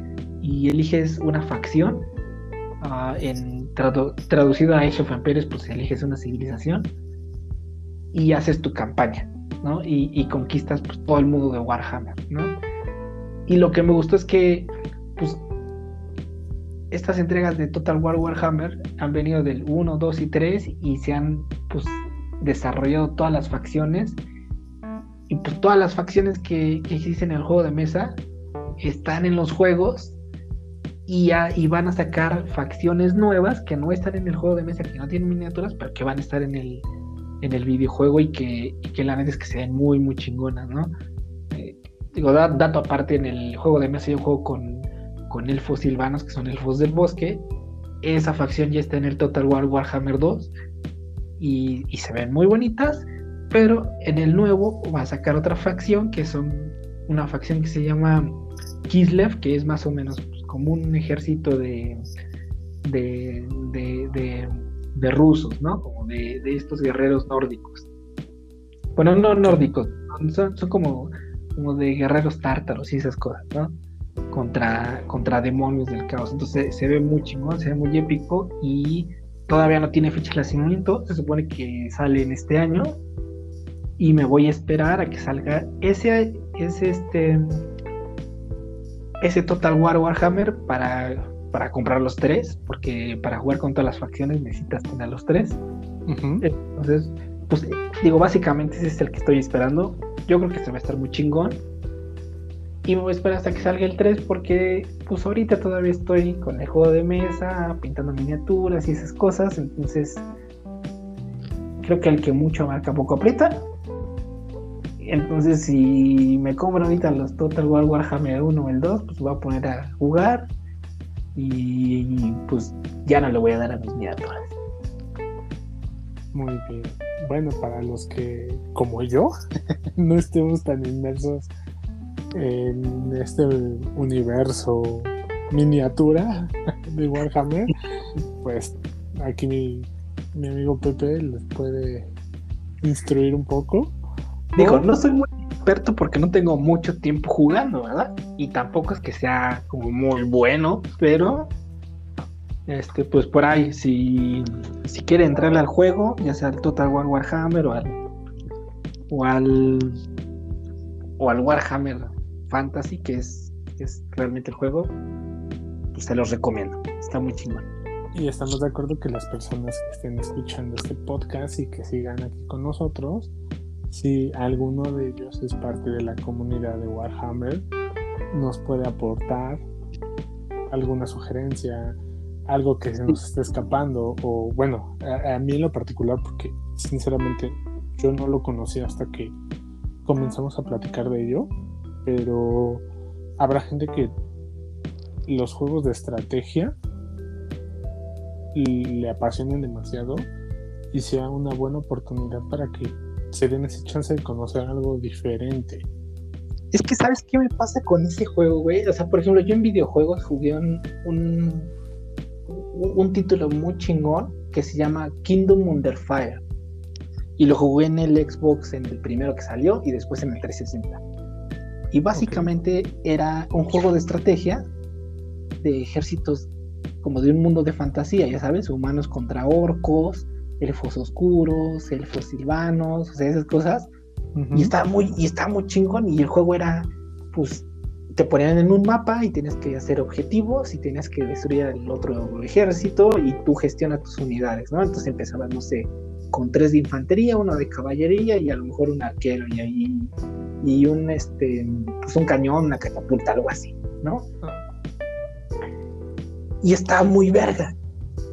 y eliges una facción. ah, en tradu- traducido a Age of Empires, pues eliges una civilización y haces tu campaña, ¿no? Y, y conquistas pues, todo el mundo de Warhammer, ¿no? Y lo que me gustó es que, pues, estas entregas de Total War Warhammer han venido del 1, 2 y 3 y se han, pues, desarrollado todas las facciones y pues todas las facciones que, existen en el juego de mesa están en los juegos y, van a sacar facciones nuevas que no están en el juego de mesa, que no tienen miniaturas, pero que van a estar en el, videojuego y que, y que la neta es que se ven muy, muy chingonas, ¿no? Eh, digo, da- dato aparte, en el juego de mesa yo juego con, con elfos silvanos, que son elfos del bosque. Esa facción ya está en el Total War Warhammer 2 y, se ven muy bonitas. Pero en el nuevo va a sacar otra facción que son una facción que se llama Kislev, que es más o menos pues, como un ejército de, de, de, de- rusos, ¿no? Como de, de estos guerreros nórdicos. Bueno, no nórdicos, son, son como, como de guerreros tártaros y esas cosas, ¿no? Contra, contra demonios del caos. Entonces se ve muy chingón, se ve muy épico y todavía no tiene fecha de lanzamiento. Se supone que sale en este año y me voy a esperar a que salga ese, ese este ese Total War Warhammer para, para comprar los tres, porque para jugar con todas las facciones necesitas tener los tres. Entonces, pues digo, básicamente ese es el que estoy esperando. yo creo que se va a estar muy chingón. Y me voy a esperar hasta que salga el 3 porque pues ahorita todavía estoy con el juego de mesa, pintando miniaturas y esas cosas. Entonces creo que el que mucho marca poco aprieta. Entonces si me compro ahorita los Total War Warhammer 1 o el 2, pues voy a poner a jugar. Y pues ya no le voy a dar a mis miniaturas. Muy bien. Bueno, para los que, como yo, *laughs* no estemos tan inmersos en este universo miniatura *laughs* de Warhammer, pues aquí mi, amigo Pepe les puede instruir un poco. Digo, no soy muy experto porque no tengo mucho tiempo jugando, ¿verdad? Y tampoco es que sea como muy bueno, pero este, pues por ahí, si, si quiere entrarle al juego, ya sea al Total War Warhammer o al, o al, o al Warhammer Fantasy, que es, es realmente el juego, pues se los recomiendo. Está muy chingón. Y estamos de acuerdo que las personas que estén escuchando este podcast y que sigan aquí con nosotros, si alguno de ellos es parte de la comunidad de Warhammer, nos puede aportar alguna sugerencia, algo que se nos esté escapando, o bueno, a, a, mí en lo particular, porque sinceramente yo no lo conocí hasta que comenzamos a platicar de ello pero habrá gente que los juegos de estrategia le apasionen demasiado y sea una buena oportunidad para que se den esa chance de conocer algo diferente. Es que, ¿sabes qué me pasa con ese juego, güey? O sea, por ejemplo, yo en videojuegos jugué un, un, un título muy chingón que se llama Kingdom Under Fire. Y lo jugué en el Xbox en el primero que salió y después en el 360. Y básicamente era un juego de estrategia de ejércitos como de un mundo de fantasía, ya sabes, humanos contra orcos, elfos oscuros, elfos silvanos, o sea, esas cosas. Y estaba muy, y estaba muy chingón. Y el juego era, pues, te ponían en un mapa y tienes que hacer objetivos y tenías que destruir al otro ejército y tú gestionas tus unidades, ¿no? Entonces empezabas, no sé, con tres de infantería, uno de caballería y a lo mejor un arquero y ahí y un este pues un cañón, una catapulta, algo así, ¿no? Y estaba muy verga.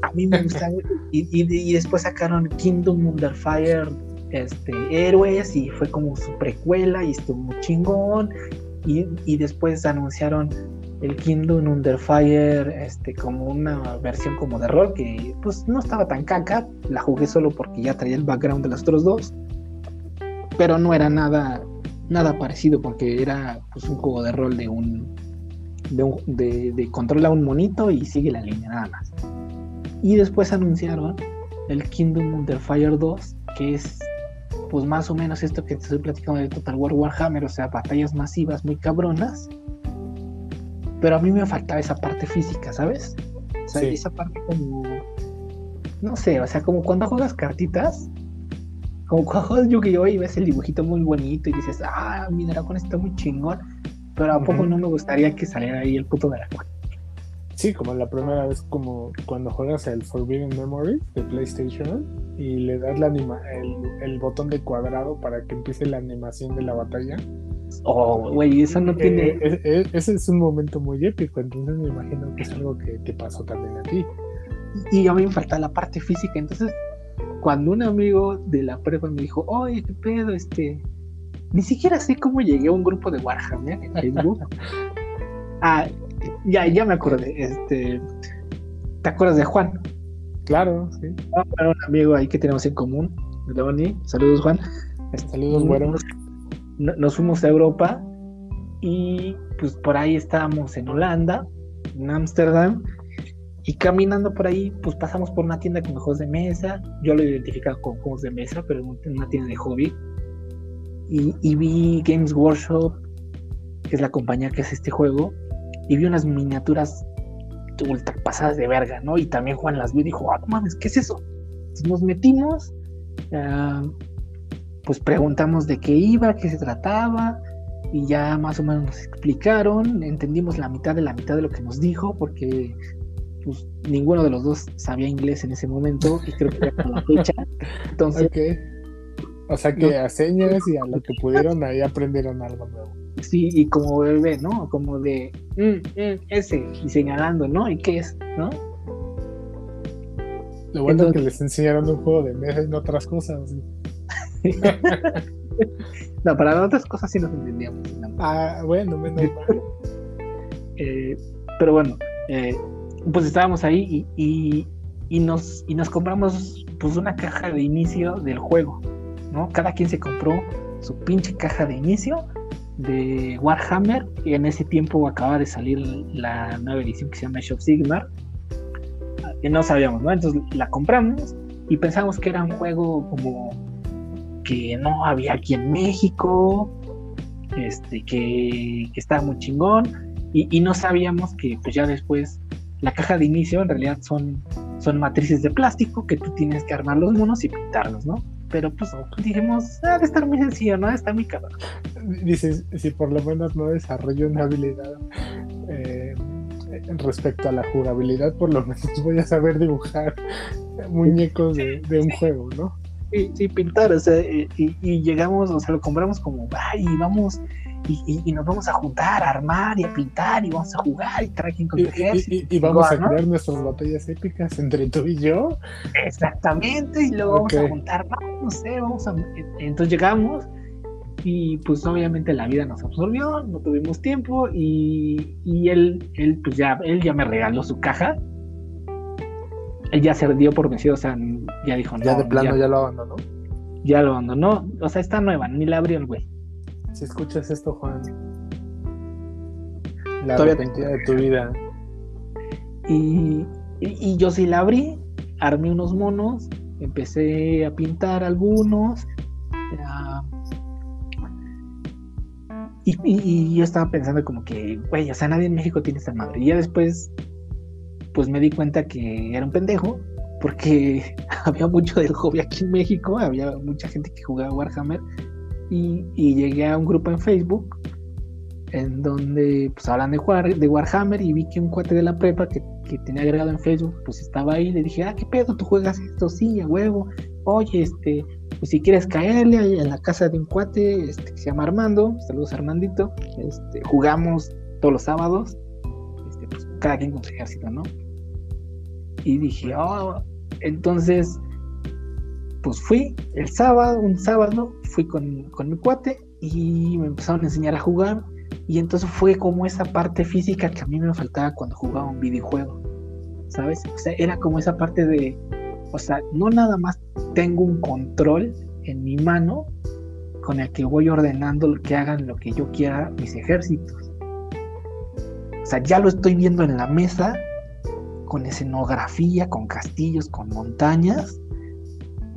A mí me *laughs* gustaba y, y, después sacaron Kingdom Under Fire este, Héroes y fue como su precuela y estuvo muy chingón. Y, y después anunciaron el Kingdom Under Fire este, como una versión como de rol que pues no estaba tan caca. La jugué solo porque ya traía el background de los otros dos. Pero no era nada nada parecido porque era pues, un juego de rol de un de, un, de, controla un monito y sigue la línea nada más. Y después anunciaron el Kingdom Under Fire 2, que es pues más o menos esto que te estoy platicando de Total War Warhammer, o sea, batallas masivas muy cabronas. Pero a mí me faltaba esa parte física, ¿sabes? O sea, esa parte como no sé, o sea, como cuando juegas cartitas, como cuando Yu-Gi-Oh! y ves el dibujito muy bonito y dices, ah, mi dragón está muy chingón, pero a poco no me gustaría que saliera ahí el puto dragón. Sí, como la primera vez, como cuando juegas el Forbidden Memory de PlayStation y le das la anima el, botón de cuadrado para que empiece la animación de la batalla. Oh, güey, eso no tiene. Eh, eh, eh, ese es un momento muy épico, entonces me imagino que es algo que te pasó también a ti. Y a mí me falta la parte física, entonces cuando un amigo de la prepa me dijo, oye, qué pedo, este, ni siquiera sé cómo llegué a un grupo de Warhammer en Facebook. *laughs* ah, ya, ya me acordé, este, ¿te acuerdas de Juan? Claro, sí. un amigo ahí que tenemos en común, Leoni, saludos Juan. Este, saludos, bueno. Nos, fuimos a Europa y pues por ahí estábamos en Holanda, en Ámsterdam, y caminando por ahí, pues pasamos por una tienda con juegos de mesa. Yo lo he identificado con juegos de mesa, pero en una tienda de hobby. Y, vi Games Workshop, que es la compañía que hace este juego. Y vi unas miniaturas ultra pasadas de verga, ¿no? Y también Juan las vio y dijo, ah, mames, ¿qué es eso? Nos metimos, ah, pues preguntamos de qué iba, qué se trataba, y ya más o menos nos explicaron, entendimos la mitad de la mitad de lo que nos dijo, porque pues ninguno de los dos sabía inglés en ese momento y creo que era la fecha. Entonces, O sea que a señas y a lo que pudieron ahí aprendieron algo nuevo. Sí, y como bebé, ¿no? Como de mm, mm, ese, y señalando, ¿no? ¿Y qué es? ¿No? Lo bueno es que les enseñaron un juego de mesa y no otras cosas. no, *laughs* para otras cosas sí nos entendíamos. Ah, bueno, menos mal. Eh, pero bueno, eh, pues estábamos ahí y, y, nos, y nos compramos pues una caja de inicio del juego, ¿no? Cada quien se compró su pinche caja de inicio de Warhammer y en ese tiempo acaba de salir la nueva edición que se llama Shop Sigmar que no sabíamos, ¿no? Entonces la compramos y pensamos que era un juego como que no había aquí en México, este, que, que estaba muy chingón y, no sabíamos que pues ya después la caja de inicio en realidad son, son matrices de plástico que tú tienes que armar los monos y pintarlos, ¿no? Pero pues dijimos, ah, de estar muy sencillo, ¿no? Está muy cabrón. Dices, si por lo menos no desarrollo una habilidad eh, respecto a la jugabilidad, por lo menos voy a saber dibujar muñecos de, un juego, ¿no? Sí, sí, pintar, o sea, y, y, llegamos, o sea, lo compramos como, ay, vamos, y, nos vamos a juntar, a armar y a pintar y vamos a jugar y tracking con ejército. Y, vamos a crear nuestras batallas épicas entre tú y yo. Exactamente, y luego vamos a juntar, no, sé, vamos a... Entonces llegamos y pues obviamente la vida nos absorbió, no tuvimos tiempo y, y él, él pues ya, él ya me regaló su caja. Él ya se dio por vencido, o sea, ya dijo, no. Ya de plano ya, lo abandonó. Ya lo abandonó, o sea, está nueva, ni la abrió el güey. Si escuchas esto, Juan, la arrepentida de tu vida. Y, y, yo sí la abrí, armé unos monos, empecé a pintar algunos. y, y, yo estaba pensando como que, güey, o sea, nadie en México tiene esta madre. Y ya después, pues me di cuenta que era un pendejo, porque *laughs* había mucho del hobby aquí en México, había mucha gente que jugaba Warhammer y, llegué a un grupo en Facebook en donde pues hablan de, de Warhammer y vi que un cuate de la prepa que, tenía agregado en Facebook pues estaba ahí le dije, ah, ¿qué pedo? ¿Tú juegas esto? Sí, a huevo. Oye, este, pues si quieres caerle ahí en la casa de un cuate este, que se llama Armando, saludos Armandito, este, jugamos todos los sábados, este, pues cada quien con su ejército, ¿no? Y dije, oh, entonces pues fui el sábado, un sábado, fui con, con mi cuate y me empezaron a enseñar a jugar. Y entonces fue como esa parte física que a mí me faltaba cuando jugaba un videojuego. ¿Sabes? O sea, era como esa parte de, o sea, no nada más tengo un control en mi mano con el que voy ordenando que hagan lo que yo quiera mis ejércitos. O sea, ya lo estoy viendo en la mesa con escenografía, con castillos, con montañas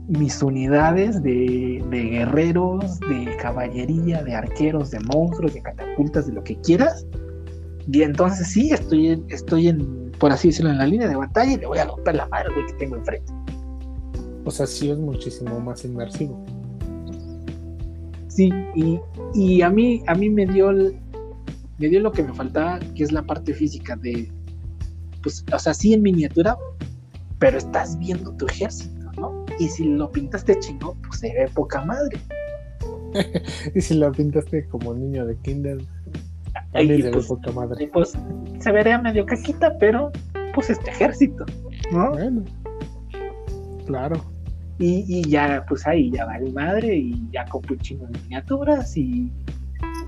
mis unidades de, guerreros, de caballería, de arqueros, de monstruos, de catapultas, de lo que quieras. Y entonces sí, estoy, estoy en, por así decirlo, en la línea de batalla y le voy a romper la madre que tengo enfrente. O sea, sí es muchísimo más inmersivo. Sí, y, a mí, a mí me dio me dio lo que me faltaba, que es la parte física de, pues, o sea, sí en miniatura, pero estás viendo tu ejército y si lo pintaste chingón, pues se ve poca madre. *laughs* y si lo pintaste como niño de kinder, también se ve pues, poca madre. Pues se vería medio caquita, pero pues este ejército, ¿no? Bueno, claro. Y, y ya, pues ahí ya vale madre y ya compro un chingo de miniaturas y,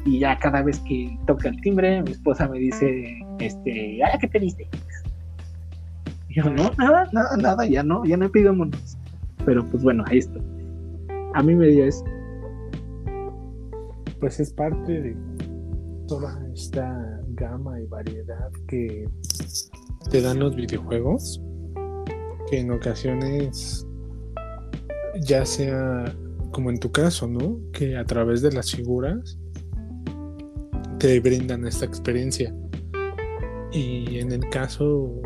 y ya cada vez que toca el timbre, mi esposa me dice, este, ¿ah, qué pediste? Y yo, no, nada, nada, nada, ya no, ya no he pedido monos. Pero pues bueno, ahí está. A mí me dio eso. Pues es parte de toda esta gama y variedad que te dan los videojuegos, que en ocasiones ya sea como en tu caso, ¿no? Que a través de las figuras te brindan esta experiencia. Y en el caso,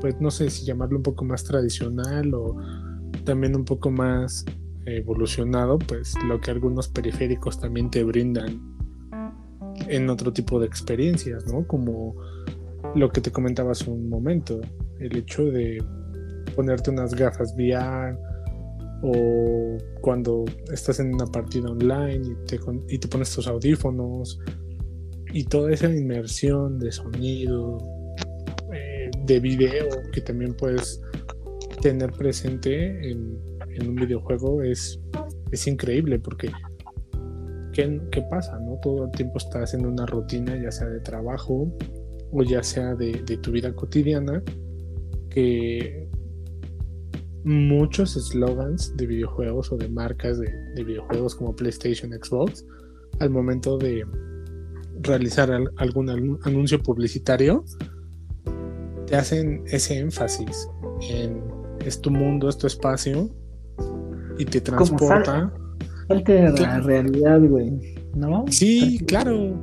pues no sé si llamarlo un poco más tradicional o también un poco más evolucionado, pues lo que algunos periféricos también te brindan en otro tipo de experiencias, ¿no? Como lo que te comentaba hace un momento, el hecho de ponerte unas gafas VR o cuando estás en una partida online y te, y te pones tus audífonos y toda esa inmersión de sonido, eh, de video que también puedes tener presente en, un videojuego es, es increíble porque ¿qué, ¿qué, pasa? ¿no? Todo el tiempo estás en una rutina, ya sea de trabajo o ya sea de, de tu vida cotidiana, que muchos slogans de videojuegos o de marcas de, videojuegos como PlayStation, Xbox, al momento de realizar algún anuncio publicitario, te hacen ese énfasis en es tu mundo, es tu espacio y te transporta. Salte de la realidad, güey, ¿no? Sí, claro.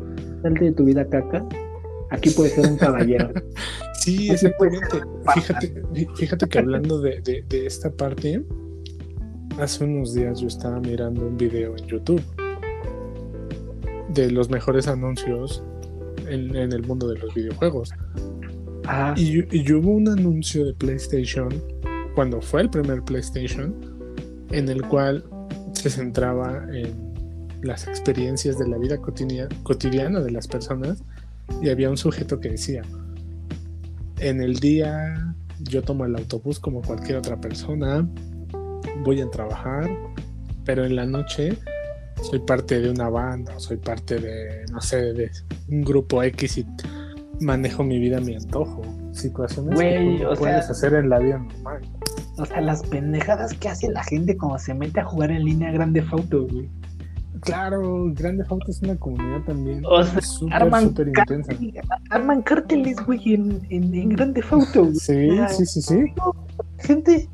Salte de tu vida caca. Aquí puedes ser un caballero. *laughs* Sí, exactamente. Fíjate, fíjate que hablando de, esta parte, hace unos días yo estaba mirando un video en YouTube de los mejores anuncios en, el mundo de los videojuegos. Ah. Y, y, hubo un anuncio de PlayStation, cuando fue el primer PlayStation, en el cual se centraba en las experiencias de la vida cotidiana de las personas y había un sujeto que decía, en el día yo tomo el autobús como cualquier otra persona, voy a trabajar, pero en la noche soy parte de una banda, soy parte de, no sé, de un grupo X y manejo mi vida a mi antojo. Situaciones que puedes hacer en la vida normal. O sea, las pendejadas que hace la gente cuando se mete a jugar en línea Grande Auto, güey. Claro, Grande Auto es una comunidad también. O sea, arman, intensa. arman cárteles, güey, en, en, Grande Auto. Sí, sí, sí, sí. Gente.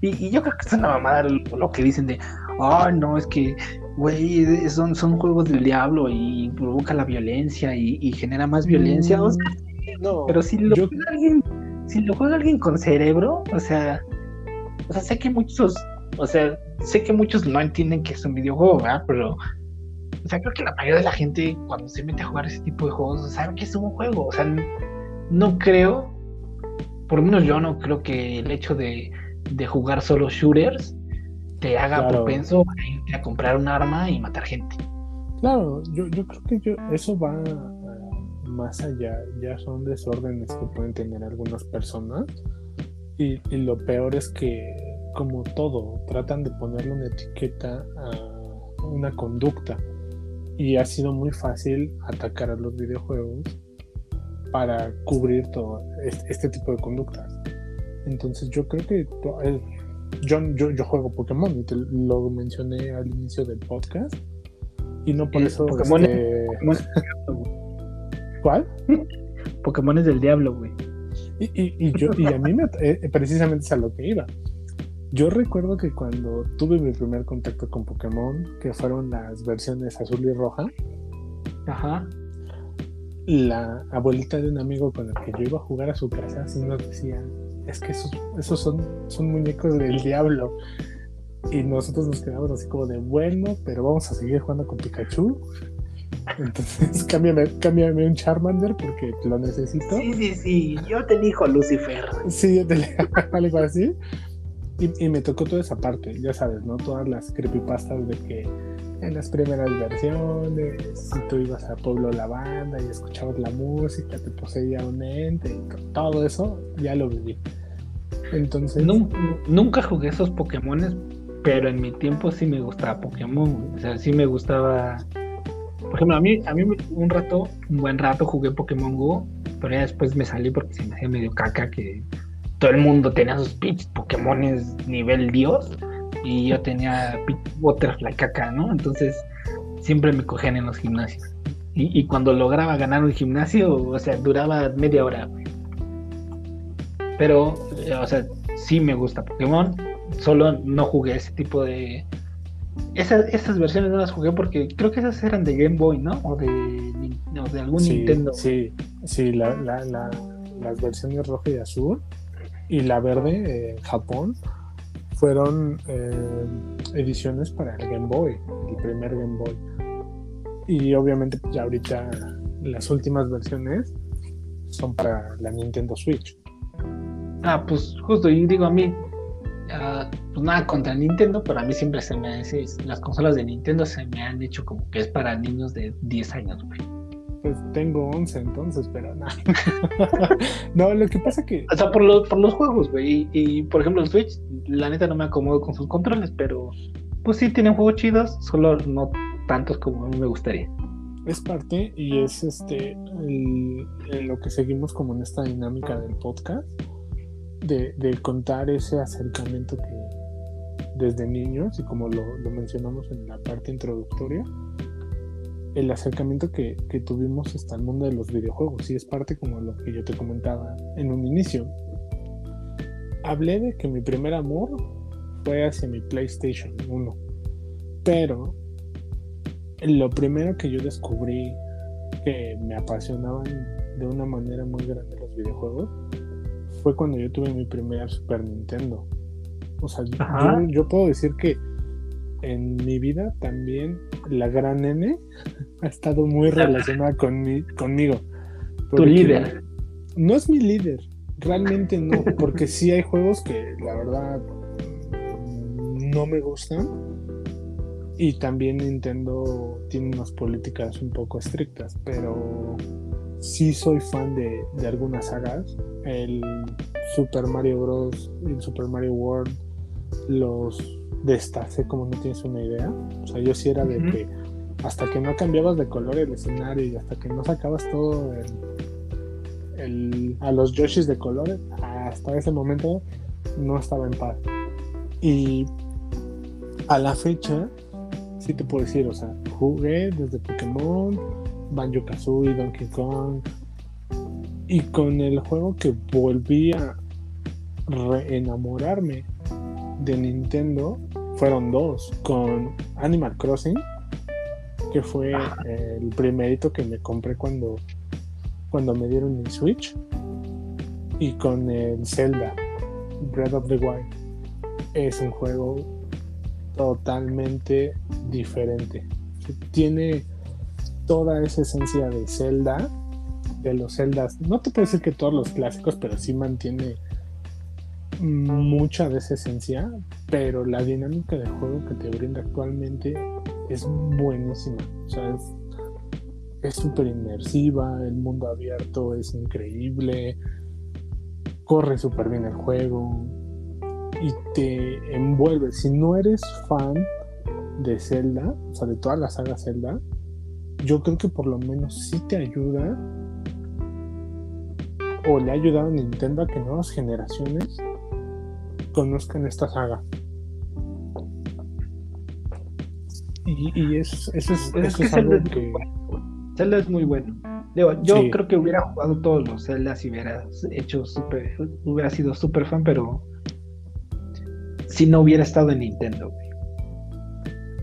Y, yo creo que es una mamada lo, que dicen de, ah, no, es que, güey, son, son juegos del diablo y provoca la violencia y, genera más violencia. O sea, mm, no, pero si lo juega alguien, si lo juega alguien con cerebro, o sea, o sea, sé que muchos, o sea, sé que muchos no entienden que es un videojuego, ¿verdad? Pero, o sea, creo que la mayoría de la gente cuando se mete a jugar ese tipo de juegos sabe que es un juego. O sea, no creo, por lo menos yo no creo que el hecho de, jugar solo shooters te haga propenso a irte a comprar un arma y matar gente. Claro, yo, yo creo que yo, eso va más allá, ya son desórdenes que pueden tener algunas personas y lo peor es que como todo, tratan de ponerle una etiqueta a una conducta. Y ha sido muy fácil atacar a los videojuegos para cubrir todo este, tipo de conductas. Entonces yo creo que yo, yo, yo, juego Pokémon y te lo mencioné al inicio del podcast. Y no por eso... Pokémon este... ¿Cuál? Pokémon es del diablo, güey. Y, y, yo, y a mí me, eh, precisamente es a lo que iba. Yo recuerdo que cuando tuve mi primer contacto con Pokémon, que fueron las versiones azul y roja, Ajá. la abuelita de un amigo con el que yo iba a jugar a su casa nos decía, es que esos, esos son, son muñecos del diablo. Y nosotros nos quedamos así como de, bueno, pero vamos a seguir jugando con Pikachu. Entonces, *laughs* cámbiame, cámbiame un Charmander porque lo necesito. Sí, sí, sí. Yo te elijo Lucifer. Sí, yo te *laughs* elijo algo así. Y, me tocó toda esa parte, ya sabes, ¿no? Todas las creepypastas de que en las primeras versiones, si tú ibas a Pueblo La Banda y escuchabas la música, te poseía un ente y todo eso, ya lo viví. Entonces. Nunca, jugué esos Pokémones, pero en mi tiempo sí me gustaba Pokémon, O sea, sí me gustaba. Por ejemplo, a mí, a mí un rato, un buen rato jugué Pokémon Go, pero ya después me salí porque se me hacía medio caca que todo el mundo tenía sus pitch Pokémones nivel Dios y yo tenía Butterfly caca, ¿no? Entonces siempre me cogían en los gimnasios. Y, cuando lograba ganar un gimnasio, o sea, duraba media hora. Pero, eh, o sea, sí me gusta Pokémon, solo no jugué ese tipo de... Esas, esas versiones no las jugué porque creo que esas eran de Game Boy, ¿no? O de, de algún Nintendo. Sí, sí, la, las versiones roja y azul y la verde en Japón fueron eh, ediciones para el Game Boy, el primer Game Boy. Y obviamente ya ahorita las últimas versiones son para la Nintendo Switch. Ah, pues justo, y digo a mí, ah, pues nada contra Nintendo, pero a mí siempre se me hace, las consolas de Nintendo se me han hecho como que es para niños de 10 años, güey. Pues tengo 11 entonces, pero nada. *laughs* no, lo que pasa que... O sea, por, los por los juegos, güey. Y, por ejemplo el Switch, la neta no me acomodo con sus controles, pero pues sí tienen juegos chidos, solo no tantos como a mí me gustaría. Es parte y es este lo que seguimos como en esta dinámica del podcast, de, contar ese acercamiento que desde niños, y como lo, mencionamos en la parte introductoria, el acercamiento que, tuvimos hasta el mundo de los videojuegos y es parte como lo que yo te comentaba en un inicio. Hablé de que mi primer amor fue hacia mi PlayStation 1, pero lo primero que yo descubrí que me apasionaban de una manera muy grande los videojuegos fue cuando yo tuve mi primer Super Nintendo. O sea, yo puedo decir que en mi vida también la gran N *laughs* ha estado muy relacionada con conmigo. Tu líder. No es mi líder, realmente no, porque sí hay juegos que la verdad no me gustan. Y también Nintendo tiene unas políticas un poco estrictas, pero sí soy fan de, de algunas sagas. El Super Mario Bros. el Super Mario World, los destacé como no tienes una idea. O sea, yo sí era de que hasta que no cambiabas de color el escenario y hasta que no sacabas todo el, a los Yoshis de colores, hasta ese momento no estaba en paz. Y a la fecha, sí te puedo decir, o sea, jugué desde Pokémon, Banjo Kazooie, Donkey Kong, y con el juego que volví a reenamorarme de Nintendo fueron dos, con Animal Crossing, que fue el primerito que me compré cuando, cuando me dieron mi Switch, y con el Zelda, Breath of the Wild. Es un juego totalmente diferente. Tiene toda esa esencia de Zelda, de los Zeldas. No te puedo decir que todos los clásicos, pero sí mantiene mucha de esa esencia, pero la dinámica de juego que te brinda actualmente es buenísima. O sea, es súper inmersiva, el mundo abierto es increíble, corre súper bien el juego y te envuelve. Si no eres fan de Zelda, o sea, de toda la saga Zelda, yo creo que por lo menos sí te ayuda o le ha ayudado a Nintendo a que nuevas generaciones conozcan esta saga. Y, es, eso es, algo que... Zelda es muy bueno. yo creo que hubiera jugado todos los Zelda si hubiera hecho super, hubiera sido super fan, pero si no hubiera estado en Nintendo,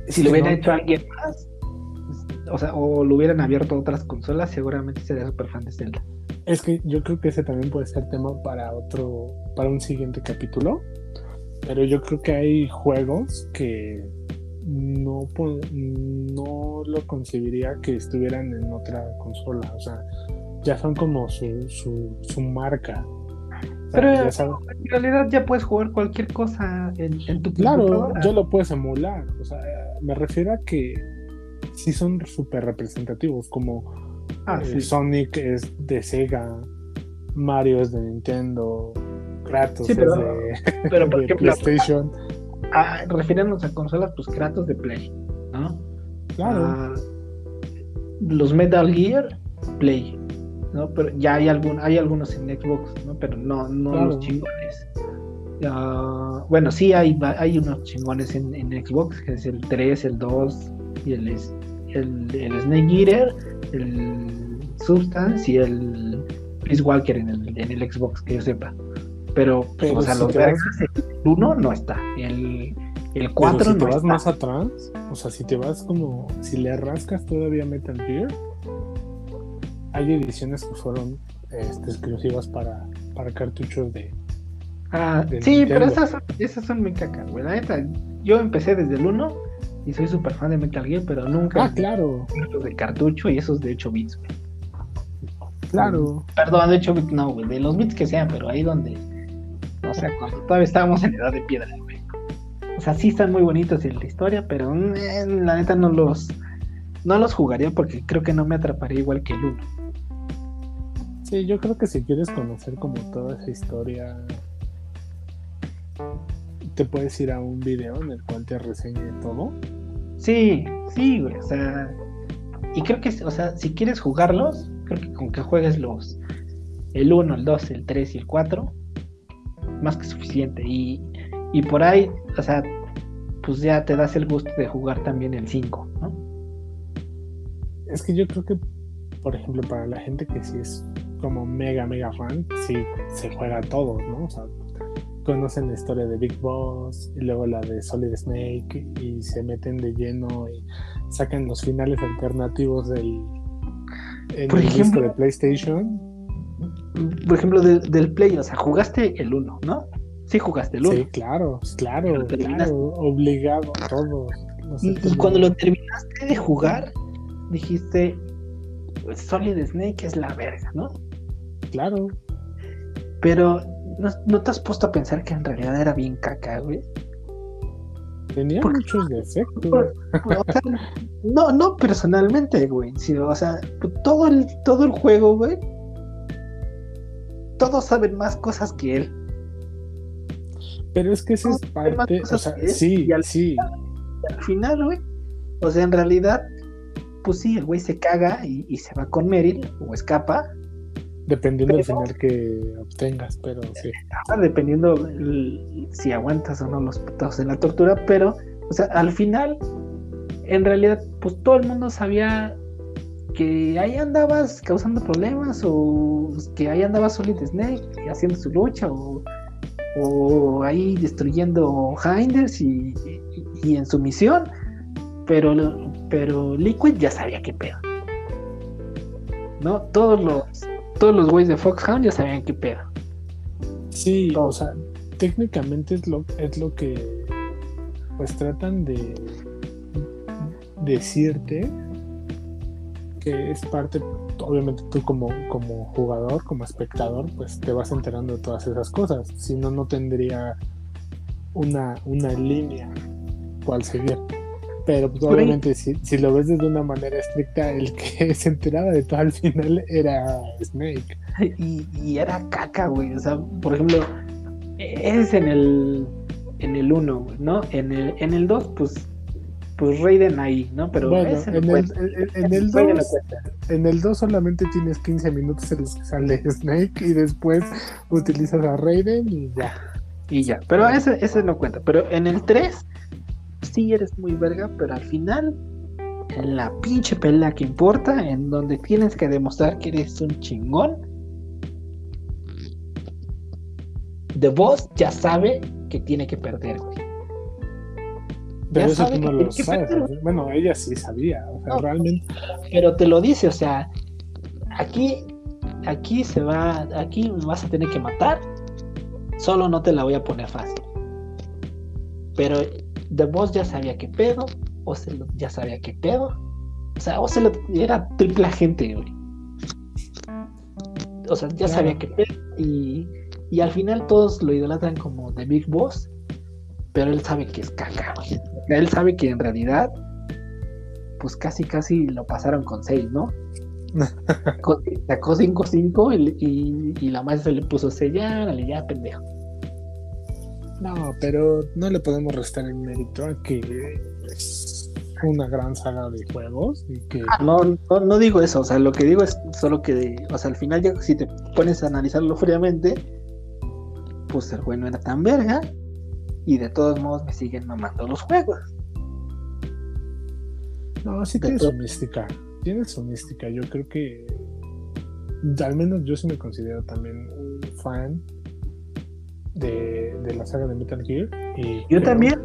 Si lo hubiera hecho alguien más, o sea, o lo hubieran abierto otras consolas, seguramente sería super fan de Zelda. Es que yo creo que ese también puede ser tema para otro, para un siguiente capítulo. Pero yo creo que hay juegos que no, no lo concebiría que estuvieran en otra consola. O sea, ya son como su, su, marca. Pero en realidad ya puedes jugar cualquier cosa en, tu Claro, ya lo puedes emular. O sea, me refiero a que sí son súper representativos, como ah, eh, Sonic es de Sega, Mario es de Nintendo, Kratos pero, *laughs* *laughs* de, ejemplo, PlayStation. A, refiriéndonos a consolas, pues Kratos de Play, ¿no? Claro. los Metal Gear, Play, ¿no? Pero ya hay algún, hay algunos en Xbox, ¿no? Pero no, no los chingones. bueno, sí hay, hay unos chingones en, Xbox, que es el 3, el 2 y el, el, el Snake Eater, el Substance y el Peace Walker en el, en el Xbox, que yo sepa. Pero, o sea, los el 1 no está. El, el 4 si te vas más atrás, o sea, si te vas como, si le rascas todavía Metal Gear, hay ediciones que fueron este, exclusivas para, para cartuchos de. Ah, sí, pero esas, esas son mi caca, güey. La neta, yo empecé desde el 1 y soy súper fan de Metal Gear, pero nunca. Ah, claro. Los de cartucho y esos de 8 bits, güey. Claro. Perdón, de 8 bits no, güey. De los bits que sean, pero ahí donde O sea, cuando todavía estábamos en edad de piedra, güey. O sea, sí están muy bonitos en la historia, pero eh, la neta no los no los jugaría porque creo que no me atraparía igual que el 1. Sí, yo creo que si quieres conocer como toda esa historia, te puedes ir a un video en el cual te reseñe todo. Sí, sí, güey, o sea, y creo que, o sea, si quieres jugarlos, creo que con que juegues los, el 1, el 2, el 3 y el 4, más que suficiente. Y, y por ahí, o sea, pues ya te das el gusto de jugar también el 5, ¿no? Es que yo creo que, por ejemplo, para la gente que sí es como mega, mega fan, sí se juega todo, ¿no? O sea, conocen la historia de Big Boss y luego la de Solid Snake y se meten de lleno y sacan los finales alternativos del en Por el disco ejemplo- de PlayStation. Por ejemplo, del, del Play, o sea, jugaste el 1, ¿no? Sí jugaste el 1. Sí, claro, claro, Pero terminaste. claro, obligado a todos. No sé, Y, y cuando lo terminaste de jugar, dijiste, Solid Snake es la verga, ¿no? Claro, Pero ¿no, no te has puesto a pensar que en realidad era bien caca, güey? tenía ¿Por muchos defectos. O sea, no, no personalmente, güey. sino, o sea, todo el, todo el juego, güey. Todos saben más cosas que él. Pero es que esa es parte, o sea, él, sí, y al- sí, Al final, güey. O sea, en realidad, pues sí, el güey se caga y, y se va con Meryl o escapa. Dependiendo del final que obtengas, pero sí. ah, dependiendo el- si aguantas o no los putados de la tortura, pero, o sea, al final, en realidad, pues todo el mundo sabía que ahí andabas causando problemas o que ahí andaba Solid Snake haciendo su lucha o, o ahí destruyendo Hinders y, y- y en su misión, pero, pero Liquid ya sabía qué pedo. ¿No? Todos los todos los güeyes de Foxhound ya sabían qué pedo. Sí, o sea, técnicamente es lo, es lo que pues tratan de decirte que es parte, obviamente tú como, como jugador, como espectador, pues te vas enterando de todas esas cosas. Si no, no tendría una, una línea cual seguir. Pero pues, obviamente si, si lo ves desde una manera estricta, el que *laughs* se enteraba de todo al final era Snake. Y, y era caca, güey. O sea, por ejemplo, es en el en el 1, ¿no? En el en el 2, pues pues Raiden ahí, ¿no? Pero bueno, ese no en el, en- en el Ese no 2 cuenta. En el 2 solamente tienes 15 minutos en los que sale *laughs* Snake y después utilizas a Raiden y ya. Y ya. Pero ese, ese no cuenta. Pero en el 3, sí eres muy verga, pero al final, en la pinche pelea que importa, en donde tienes que demostrar que eres un chingón, The Boss ya sabe que tiene que perder, güey. Pero Ya eso tú no que lo que sabes. perder. Bueno, ella sí sabía. O sea, No. realmente. pero te lo dice, o sea, aquí, aquí se va, aquí me vas a tener que matar, solo no te la voy a poner fácil. Pero The Boss ya sabía qué pedo, Ocelot ya sabía qué pedo, o sea, Ocelot era triple agente, güey. O sea, ya Claro. sabía qué pedo, y, y al final todos lo idolatran como The Big Boss, pero él sabe que es caca, güey. Él sabe que en realidad pues casi casi lo pasaron con 6, ¿no? *laughs* Sacó 5-5 y, y, y la maestra le puso sellar, ya pendejo. No, pero no le podemos restar el mérito a que es una gran saga de juegos y que. No, no, no digo eso, o sea, lo que digo es solo que, o sea, al final ya si te pones a analizarlo fríamente, pues el güey no era tan verga y de todos modos me siguen mamando los juegos. No, sí tiene su mística. Tiene su mística. Yo creo que. Al menos yo sí me considero también un fan de, de la saga de Metal Gear. Y Yo también,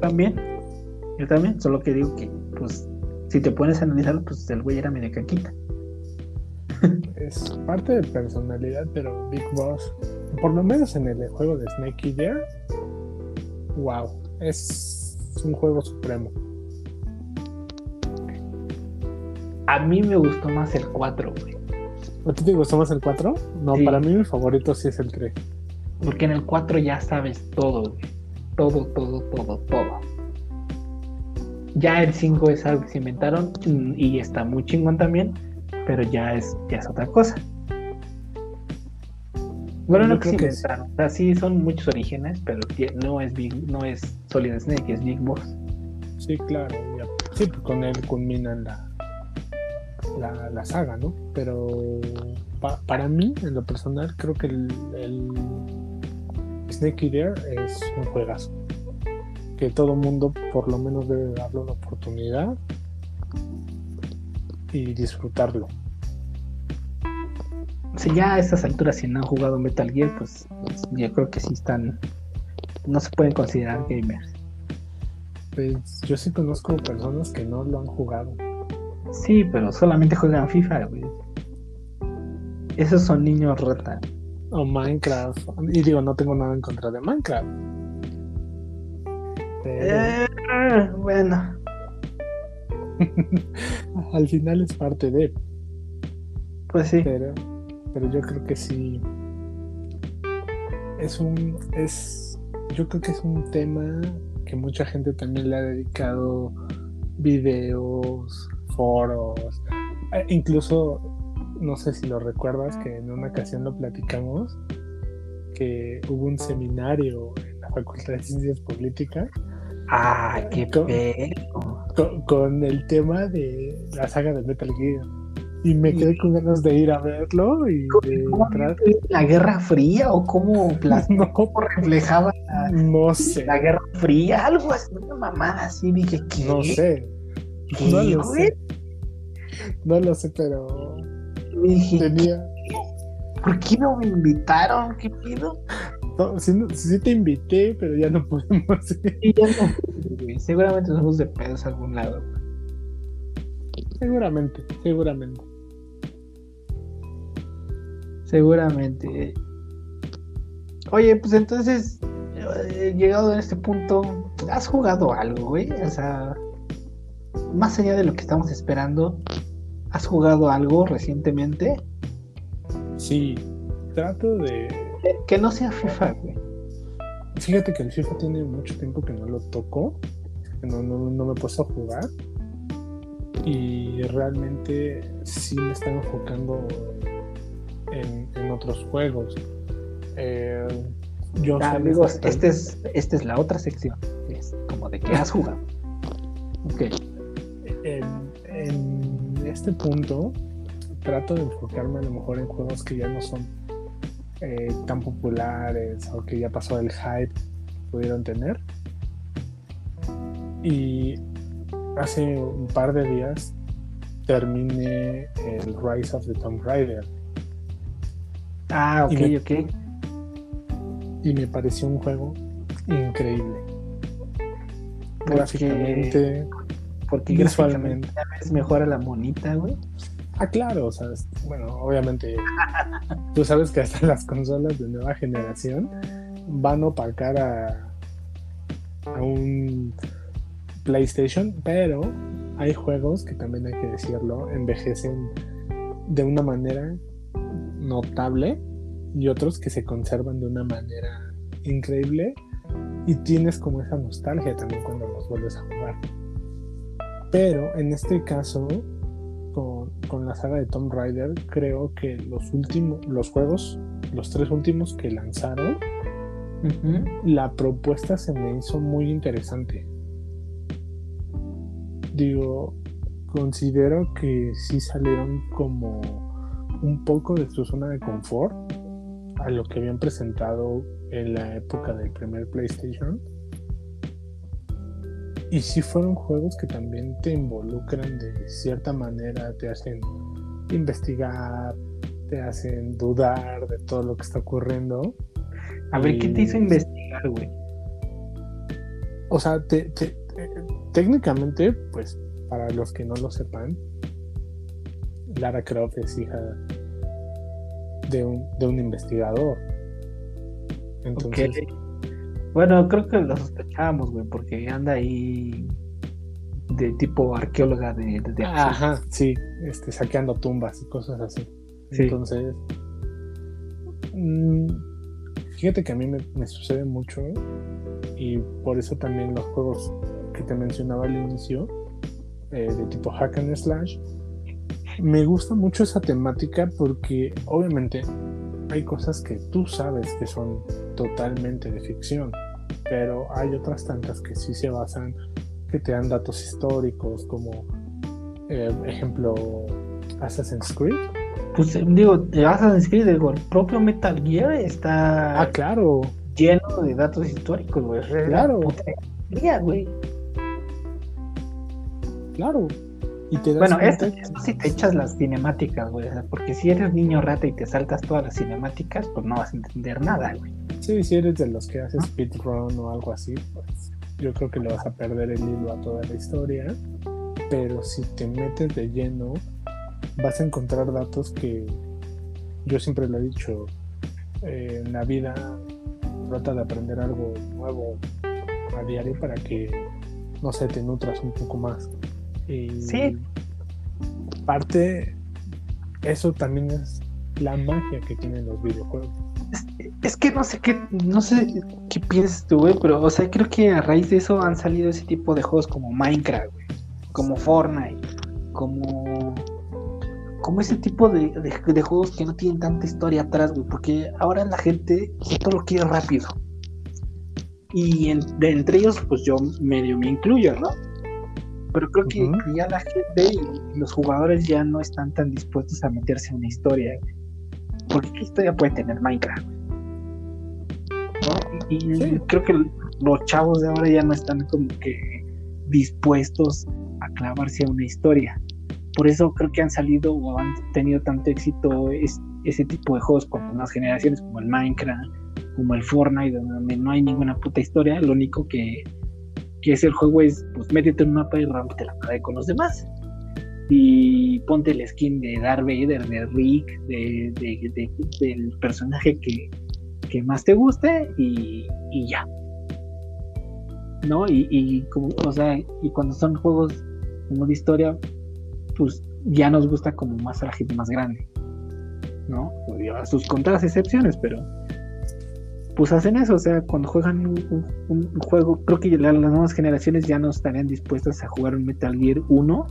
también, yo también, solo que digo que, pues, si te pones a analizarlo, pues el güey era medio caquita. Es parte de personalidad, pero Big Boss, por lo menos en el juego de Snake Eater, wow, es un juego supremo. A mí me gustó más el 4, güey. ¿A ti te gustó más el 4? No, Sí. para mí mi favorito sí es el 3. Porque en el 4 ya sabes todo, güey. Todo, todo, todo, todo. Ya el 5 es algo que se inventaron y está muy chingón también, pero ya es, ya es otra cosa. Bueno, no que se creo que inventaron. O sea, sí son muchos orígenes, pero no es Big, no es Solid Snake, es Big Boss. Sí, claro. ya- Sí, pues con él culminan la, la, la saga, ¿no? Pero pa- para mí, en lo personal, creo que el, el Snake Eater es un juegazo. Que todo mundo por lo menos debe darle una oportunidad y disfrutarlo. Sea, ya a estas alturas, si no han jugado Metal Gear, pues, pues, yo creo que sí están. No se pueden considerar gamers. Pues yo sí conozco personas que no lo han jugado. Sí, pero solamente juegan FIFA, güey. Esos son niños rata. O Minecraft. Y digo, no tengo nada en contra de Minecraft. Pero Eh, bueno, *laughs* al final es parte de. pues sí. pero, pero yo creo que sí es un es yo creo que es un tema que mucha gente también le ha dedicado videos foros eh, incluso no sé si lo recuerdas que en una ocasión lo platicamos que hubo un seminario en la Facultad de Ciencias Políticas Ah, qué con, con el tema de la saga de Metal Gear y me quedé con ganas de ir a verlo y de ¿Cómo entrar ¿La Guerra Fría o cómo, plasmó, *laughs* No. cómo reflejaba la, No sé, la Guerra Fría? Algo así, una mamada así. Dije, ¿qué? no sé, ¿Qué, no lo güey? sé, no lo sé, pero Dije, tenía, ¿por qué no me invitaron? ¿Qué pido? no, sí, te invité, pero ya no *laughs* podemos ir. Y ya no fui, güey. Seguramente nos fuimos de pedos a algún lado. güey. Seguramente, seguramente. Seguramente. Oye, pues entonces, eh, llegado a este punto, ¿has jugado algo, güey? O sea, más allá de lo que estamos esperando, ¿has jugado algo recientemente? Sí, trato de. Que no sea FIFA, güey. Fíjate que el FIFA tiene mucho tiempo que no lo toco, que no, no, no me he puesto a jugar. Y realmente sí me están enfocando en, en otros juegos. Eh, yo Ah, amigos, exactamente- este es, esta es la otra sección. Es como de que has jugado. Ok. Este punto trato de enfocarme a lo mejor en juegos que ya no son eh, tan populares o que ya pasó el hype que pudieron tener. Y hace un par de días terminé el Rise of the Tomb Raider Ah, ok, Y me- ok. y me pareció un juego increíble. Gráficamente, Porque gráficamente ya ves mejor a la monita, güey. Ah, claro, o sea, bueno, obviamente *laughs* tú sabes que hasta *laughs* las consolas de nueva generación van a opacar a, a un PlayStation, pero hay juegos que también hay que decirlo, envejecen de una manera notable y otros que se conservan de una manera increíble y tienes como esa nostalgia también cuando los vuelves a jugar. Pero en este caso, con, con la saga de Tomb Raider, creo que los últimos, los juegos, los tres últimos que lanzaron, la propuesta se me hizo muy interesante. Digo, considero que sí salieron como un poco de su zona de confort a lo que habían presentado en la época del primer PlayStation. Y sí fueron juegos que también te involucran de cierta manera, te hacen investigar, te hacen dudar de todo lo que está ocurriendo. A ver, ¿qué te hizo investigar, güey? O sea, te- te- te- técnicamente, pues, para los que no lo sepan, Lara Croft es hija de un, de un investigador. Entonces. Bueno, creo que lo sospechábamos, güey, porque anda ahí de tipo arqueóloga de, de, ajá, sí, este, saqueando tumbas y cosas así. Sí. Entonces, mm, Fíjate que a mí me, sucede mucho y por eso también los juegos que te mencionaba al inicio, eh, de tipo hack and slash, me gusta mucho esa temática porque obviamente hay cosas que tú sabes que son totalmente de ficción, pero hay otras tantas que sí se basan, que te dan datos históricos, como eh, ejemplo Assassin's Creed. Pues eh, digo, Assassin's Creed, el propio Metal Gear está ah, claro. lleno de datos históricos, güey. Claro. güey. Claro. Y te bueno, esto, si te echas las cinemáticas, güey. porque si eres niño rata y te saltas todas las cinemáticas, pues no vas a entender nada, güey. Sí, si eres de los que haces speedrun o algo así, pues yo creo que le vas a perder el hilo a toda la historia. Pero si te metes de lleno, vas a encontrar datos que yo siempre lo he dicho. Eh, en la vida trata de aprender algo nuevo a diario para que, no sé, te nutras un poco más sí. Parte, eso también es la magia que tienen los videojuegos. Es, que no sé qué, no sé qué piensas tú, güey, pero, o sea, creo que a raíz de eso han salido ese tipo de juegos como Minecraft, como Fortnite, como como ese tipo de, juegos que no tienen tanta historia atrás, güey, porque ahora la gente todo lo quiere rápido. Y de entre ellos, pues yo medio me incluyo, ¿no? Pero creo que, ya la gente y los jugadores ya no están tan dispuestos a meterse en una historia. Porque ¿qué historia puede tener Minecraft? Y, creo que los chavos de ahora ya no están como que dispuestos a clavarse a una historia. Por eso creo que han salido o han tenido tanto éxito ese tipo de juegos con nuevas generaciones como el Minecraft, como el Fortnite, donde no hay ninguna puta historia, lo único que que es el juego es, pues métete en un mapa y rompete la madre con los demás. Y ponte el skin de Darth Vader, de Rick, de, del personaje que, que, más te guste y, y ya. ¿No? Y, y, o sea, y cuando son juegos como de historia, pues ya nos gusta como más a la más grande. ¿No? A sus contadas excepciones, pero pues hacen eso, o sea, cuando juegan un, juego, creo que las nuevas generaciones ya no estarían dispuestas a jugar un Metal Gear 1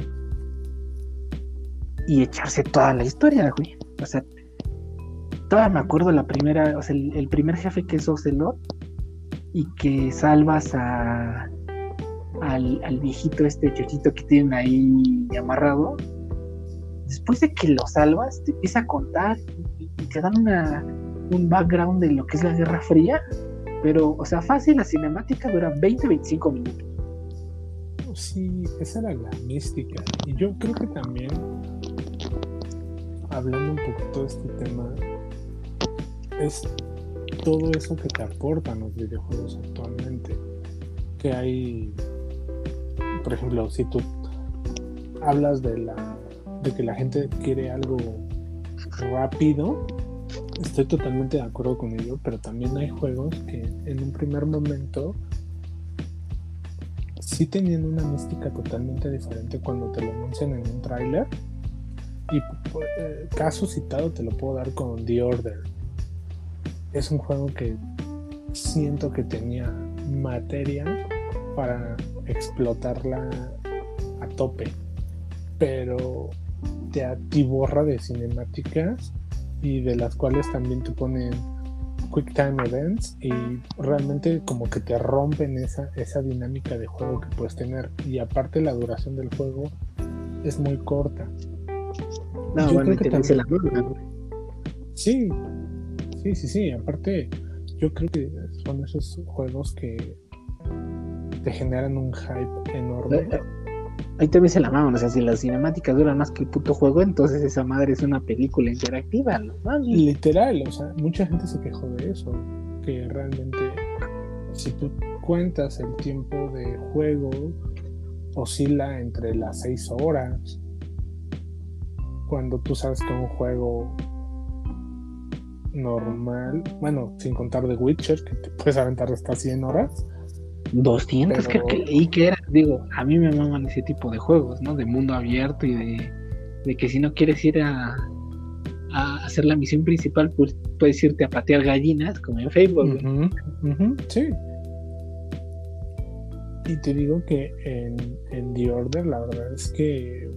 y echarse toda la historia, güey. O sea, todavía me acuerdo la primera, o sea, el, primer jefe que es Ocelot y que salvas a al, viejito este chochito que tienen ahí amarrado. Después de que lo salvas, te empieza a contar y te dan una un background de lo que es la Guerra Fría, pero, o sea, fácil, la cinemática dura 20-25 minutos. Sí, esa era la mística. Y yo creo que también, hablando un poquito de este tema, es todo eso que te aportan los videojuegos actualmente. Que hay, por ejemplo, si tú hablas de la de que la gente quiere algo rápido, Estoy totalmente de acuerdo con ello, pero también hay juegos que en un primer momento sí tenían una mística totalmente diferente cuando te lo anuncian en un tráiler. Y eh, caso citado te lo puedo dar con The Order. Es un juego que siento que tenía materia para explotarla a tope, pero te atiborra de cinemáticas y de las cuales también te ponen quick time events y realmente como que te rompen esa, esa dinámica de juego que puedes tener y aparte la duración del juego es muy corta. No, bueno, que también... la Sí, sí, sí, sí, aparte yo creo que son esos juegos que te generan un hype enorme. Ahí también se la maman, o sea, si las cinemáticas duran más que el puto juego, entonces esa madre es una película interactiva, ¿no? Literal, o sea, mucha gente se quejó de eso, que realmente si tú cuentas el tiempo de juego, oscila entre las 6 horas, cuando tú sabes que un juego normal, bueno, sin contar The Witcher, que te puedes aventar hasta 100 horas, 200 que, leí que era, digo, a mí me maman ese tipo de juegos, ¿no? De mundo abierto y de, que si no quieres ir a, a, hacer la misión principal, pues puedes irte a patear gallinas, como en Facebook. sí. Y te digo que en, en The Order la verdad es que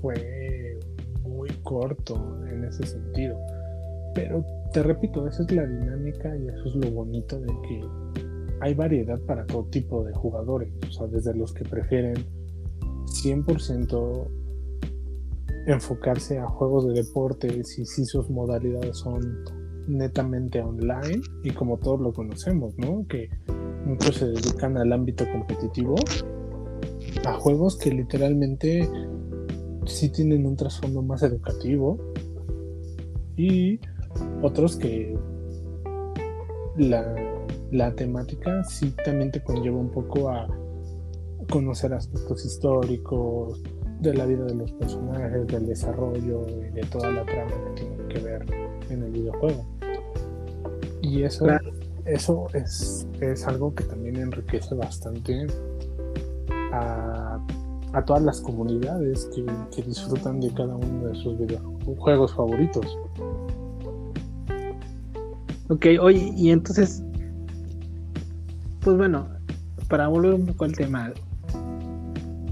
fue muy corto en ese sentido. Pero te repito, esa es la dinámica y eso es lo bonito de que hay variedad para todo tipo de jugadores. O sea, desde los que prefieren 100% enfocarse a juegos de deportes y si sus modalidades son netamente online y como todos lo conocemos, ¿no? Que muchos se dedican al ámbito competitivo a juegos que literalmente sí tienen un trasfondo más educativo y otros que la, la temática sí también te conlleva un poco a conocer aspectos históricos, de la vida de los personajes, del desarrollo y de toda la trama que tiene que ver en el videojuego. Y eso, eso es, es, algo que también enriquece bastante a, a todas las comunidades que, que, disfrutan de cada uno de sus videojuegos favoritos. Ok, oye, y entonces, pues bueno, para volver un poco al tema,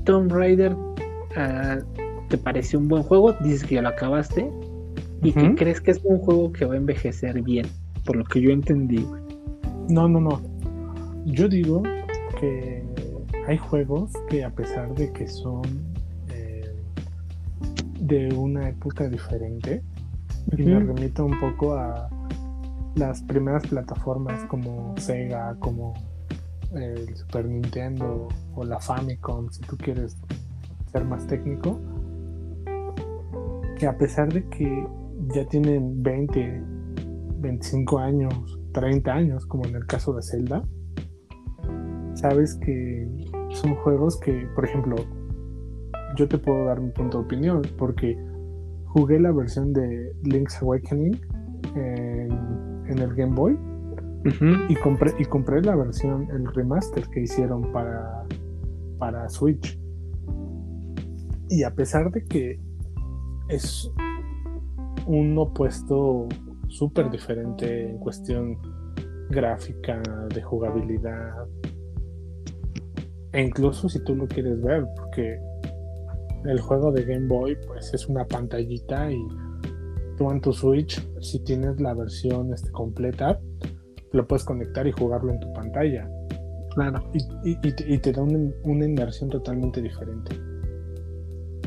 Tomb Raider Ah, te parece un buen juego, dices que ya lo acabaste y que crees que es un juego que va a envejecer bien, por lo que yo entendí. No, no, no. Yo digo que hay juegos que a pesar de que son eh, de una época diferente, y me remito un poco a las primeras plataformas como Sega, como el Super Nintendo o la Famicom, si tú quieres más técnico, que a pesar de que ya tienen 20, 25 años, 30 años, como en el caso de Zelda, sabes que son juegos que, por ejemplo, yo te puedo dar mi punto de opinión, porque jugué la versión de Link's Awakening en, el Game Boy y, compré, y compré la versión, el remaster que hicieron para, para Switch. Y a pesar de que es un opuesto súper diferente en cuestión gráfica, de jugabilidad, e incluso si tú lo quieres ver, porque el juego de Game Boy pues es una pantallita y tú en tu Switch, si tienes la versión este, completa, lo puedes conectar y jugarlo en tu pantalla. Claro. Y, te, da una inmersión totalmente diferente.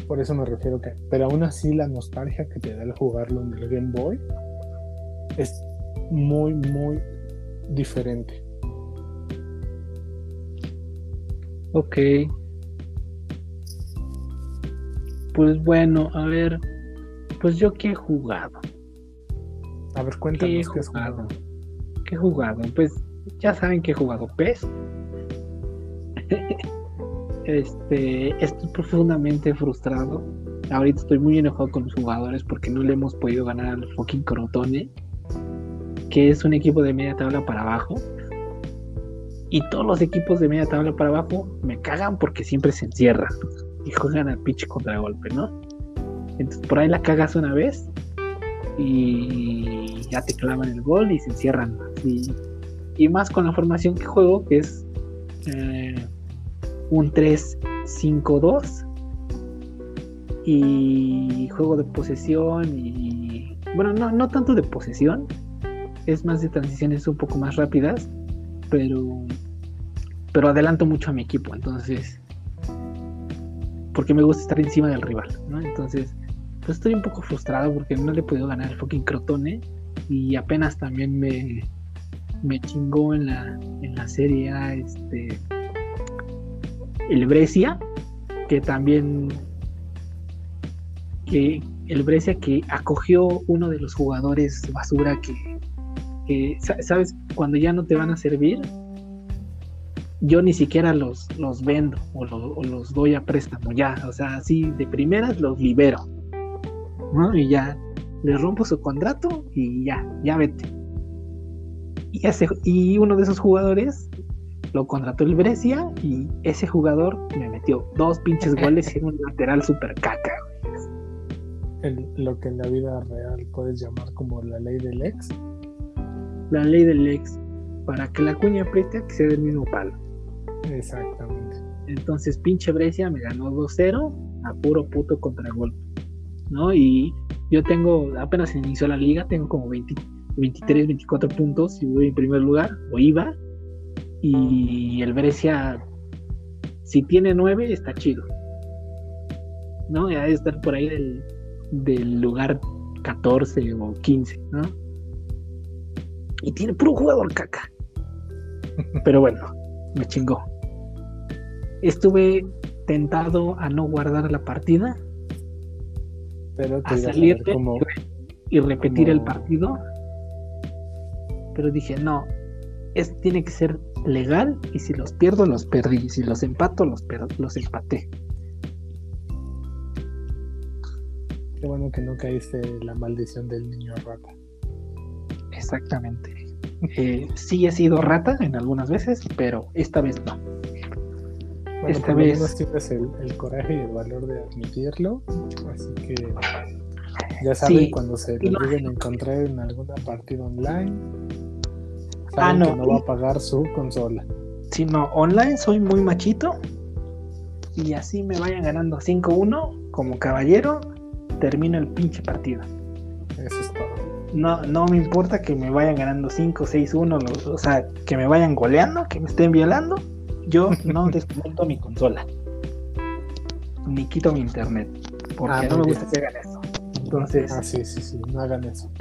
Por eso me refiero que. Pero aún así, la nostalgia que te da el jugarlo en el Game Boy es muy, muy diferente. Ok. Pues bueno, a ver. Pues yo qué he jugado. A ver, cuéntanos qué, has jugado. ¿Qué he jugado? Pues ya saben que he jugado PES. *laughs* Este, estoy profundamente frustrado. Ahorita estoy muy enojado con los jugadores porque no le hemos podido ganar al fucking Crotone, que es un equipo de media tabla para abajo. Y todos los equipos de media tabla para abajo me cagan porque siempre se encierran y juegan al pitch golpe, ¿no? Entonces por ahí la cagas una vez y ya te clavan el gol y se encierran Y, y más con la formación que juego, que es eh, un 3-5-2 y juego de posesión y bueno, no, no tanto de posesión, es más de transiciones un poco más rápidas, pero pero adelanto mucho a mi equipo, entonces porque me gusta estar encima del rival, ¿no? Entonces, pues estoy un poco frustrado porque no le he podido ganar el fucking Crotone y apenas también me me chingó en la en la serie este el Brescia, que también que el Brescia que acogió uno de los jugadores basura que, sabes cuando ya no te van a servir yo ni siquiera los, los vendo o, los doy a préstamo ya o sea así de primeras los libero ¿no? y ya les rompo su contrato y ya ya vete y, ese, y uno de esos jugadores lo contrató el Brescia y ese jugador me metió dos pinches goles y un lateral super caca. lo que en la vida real puedes llamar como la ley del ex. La ley del ex. Para que la cuña apriete, que sea del mismo palo. Exactamente. Entonces, pinche Brescia me ganó 2-0 a puro puto contragolpe. ¿No? Y yo tengo, apenas inició la liga, tengo como 20, 23, 24 puntos y voy en primer lugar, o iba. Y el Brescia, si tiene 9, está chido. ¿No? Ya debe estar por ahí del, del lugar 14 o 15, ¿no? Y tiene puro jugador caca. *laughs* Pero bueno, me chingó. Estuve tentado a no guardar la partida, Pero a salir y repetir el partido. Pero dije, no, es, tiene que ser legal y si los pierdo, los perdí. Y si los empato, los, per- los empaté. Qué bueno que no caíste la maldición del niño rata. Exactamente. Eh, sí he sido rata en algunas veces, pero esta vez no. Bueno, Esta vez- menos tienes el, el coraje y el valor de admitirlo. Así que ya saben, Sí. cuando se lo no- lleguen a encontrar en alguna partida online, Ah, no. que no va a pagar su consola. Si no, online soy muy machito. Y así me vayan ganando 5-1, como caballero, termino el pinche partido. No, no me importa que me vayan ganando 5, 6, 1, lo- o sea, que me vayan goleando, que me estén violando. Yo no *laughs* desconecto mi consola. Ni quito mi internet. Porque Ah, no me gusta que hagan eso. Entonces, Ah, sí, sí, sí, no hagan eso.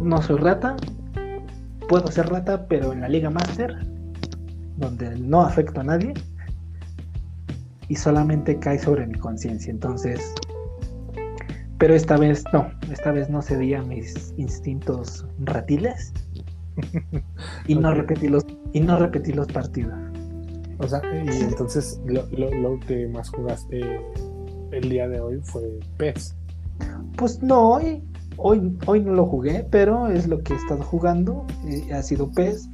no soy rata. Puedo ser rata, pero en la Liga Master, donde no afecto a nadie. Y solamente cae sobre mi conciencia. Entonces, pero esta vez no. Esta vez no cedí a mis instintos ratiles. y no repetí los y no repetí los partidos. O sea, y entonces lo, lo, lo que más jugaste el día de hoy fue PES. Pues no, hoy, hoy, hoy no lo jugué, pero es lo que he estado jugando. eh, ha sido PES.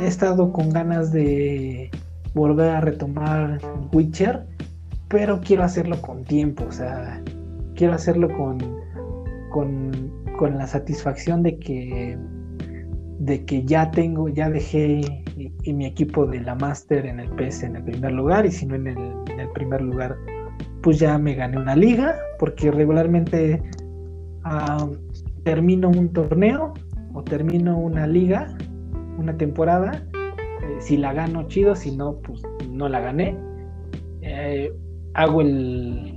He estado con ganas de volver a retomar Witcher, pero quiero hacerlo con tiempo, o sea, quiero hacerlo con, con, con la satisfacción de que de que ya tengo, ya dejé y, mi equipo de la Master en el PES en el primer lugar, y si no en el, primer lugar, pues ya me gané una liga, porque regularmente termino un torneo o termino una liga, una temporada, eh, si la gano chido, si no, pues no la gané. Eh, hago el...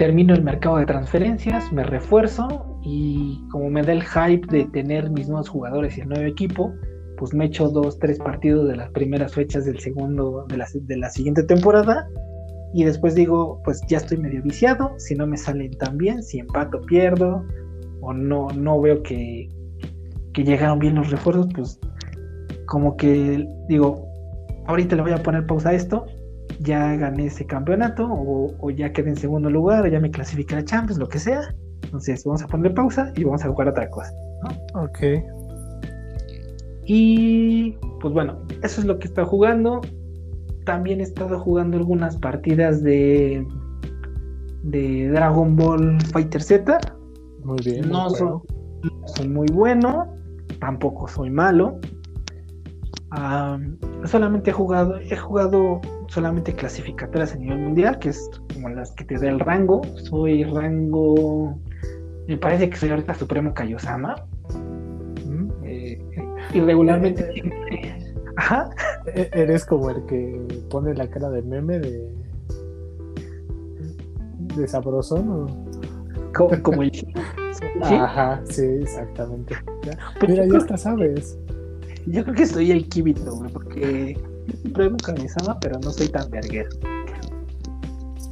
Termino el mercado de transferencias, me refuerzo y como me da el hype de tener mis nuevos jugadores y el nuevo equipo, pues me echo dos, tres partidos de las primeras fechas del segundo, de la, de la siguiente temporada y después digo, pues ya estoy medio viciado, si no me salen tan bien, si empato pierdo o no, no veo que, que llegaron bien los refuerzos, pues como que digo, ahorita le voy a poner pausa a esto, ya gané ese campeonato o, o ya quedé en segundo lugar o ya me clasifiqué a la Champions, lo que sea. Entonces vamos a poner pausa y vamos a jugar otra cosa. Ok. Y pues bueno, eso es lo que estado jugando. También he estado jugando algunas partidas de de Dragon Ball Fighter Z. Muy bien. No muy soy, bueno. no soy muy bueno, tampoco soy malo. Ah, solamente he jugado, he jugado solamente clasificatorias a nivel mundial, que es como las que te da el rango. Soy rango, me parece que soy ahorita Supremo Kaiosama. Mm. Eh, y regularmente siempre- Ajá. E- Eres como el que pone la cara de meme de. de sabrosón o. Como, como el *laughs* ¿Sí? Ajá, sí, exactamente. Pues Mira, ya hasta sabes. yo creo que soy el Kibito, porque Supremo Kamisama, pero no soy tan verguero.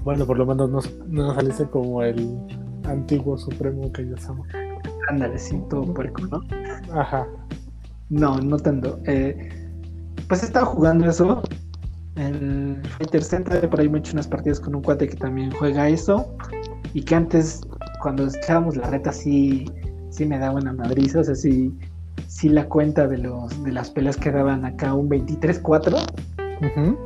Bueno, por lo menos no, no saliste como el antiguo supremo que yo amo. Ándale, sí, todo puerco, ¿no? Ajá. No, no tanto. Eh, pues he estado jugando eso. El Fighter Center, por ahí me he hecho unas partidas con un cuate que también juega eso. Y que antes, cuando echábamos la reta, sí, sí me daba una madriza. O sea, sí, sí la cuenta de los de las peleas que daban acá un 23-4. Ujú.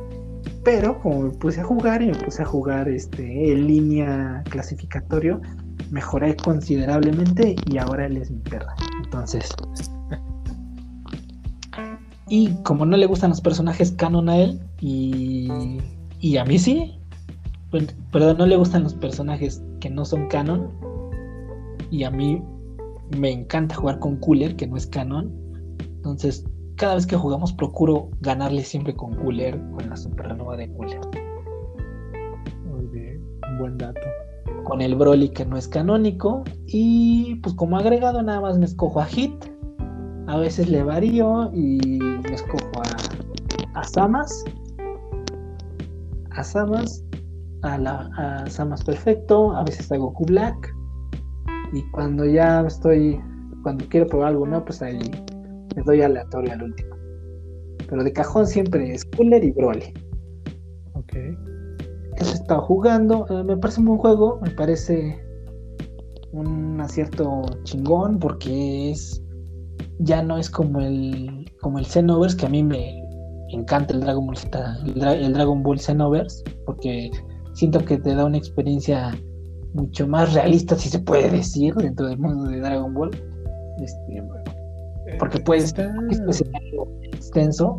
Pero como me puse a jugar y me puse a jugar este en línea clasificatorio, mejoré considerablemente y ahora él es mi perra. Entonces. Y como no le gustan los personajes canon a él, y, y a mí sí, perdón, no le gustan los personajes que no son canon, y a mí me encanta jugar con Cooler, que no es canon. Entonces, cada vez que jugamos procuro ganarle siempre con Cooler, con la supernova de Cooler. Muy bien, un buen dato. Con el Broly que no es canónico. Y pues como agregado nada más me escojo a Hit. A veces le varío y me escojo a, a Samas. A Samas. A, la, a Samas Perfecto. A veces a Goku Black. Y cuando ya estoy, cuando quiero probar algo nuevo, pues ahí le doy aleatorio al último. Pero de cajón siempre es Cooler y Broly. Ok. Eso he estado jugando. eh, me parece un buen juego. Me parece un acierto chingón porque es. Ya no es como el. como el Xenoverse, que a mí me encanta el Dragon Ball Z, el, Dra- el Dragon Ball Xenoverse, porque siento que te da una experiencia mucho más realista, si se puede decir, dentro del mundo de Dragon Ball. Este, porque puede escenario extenso,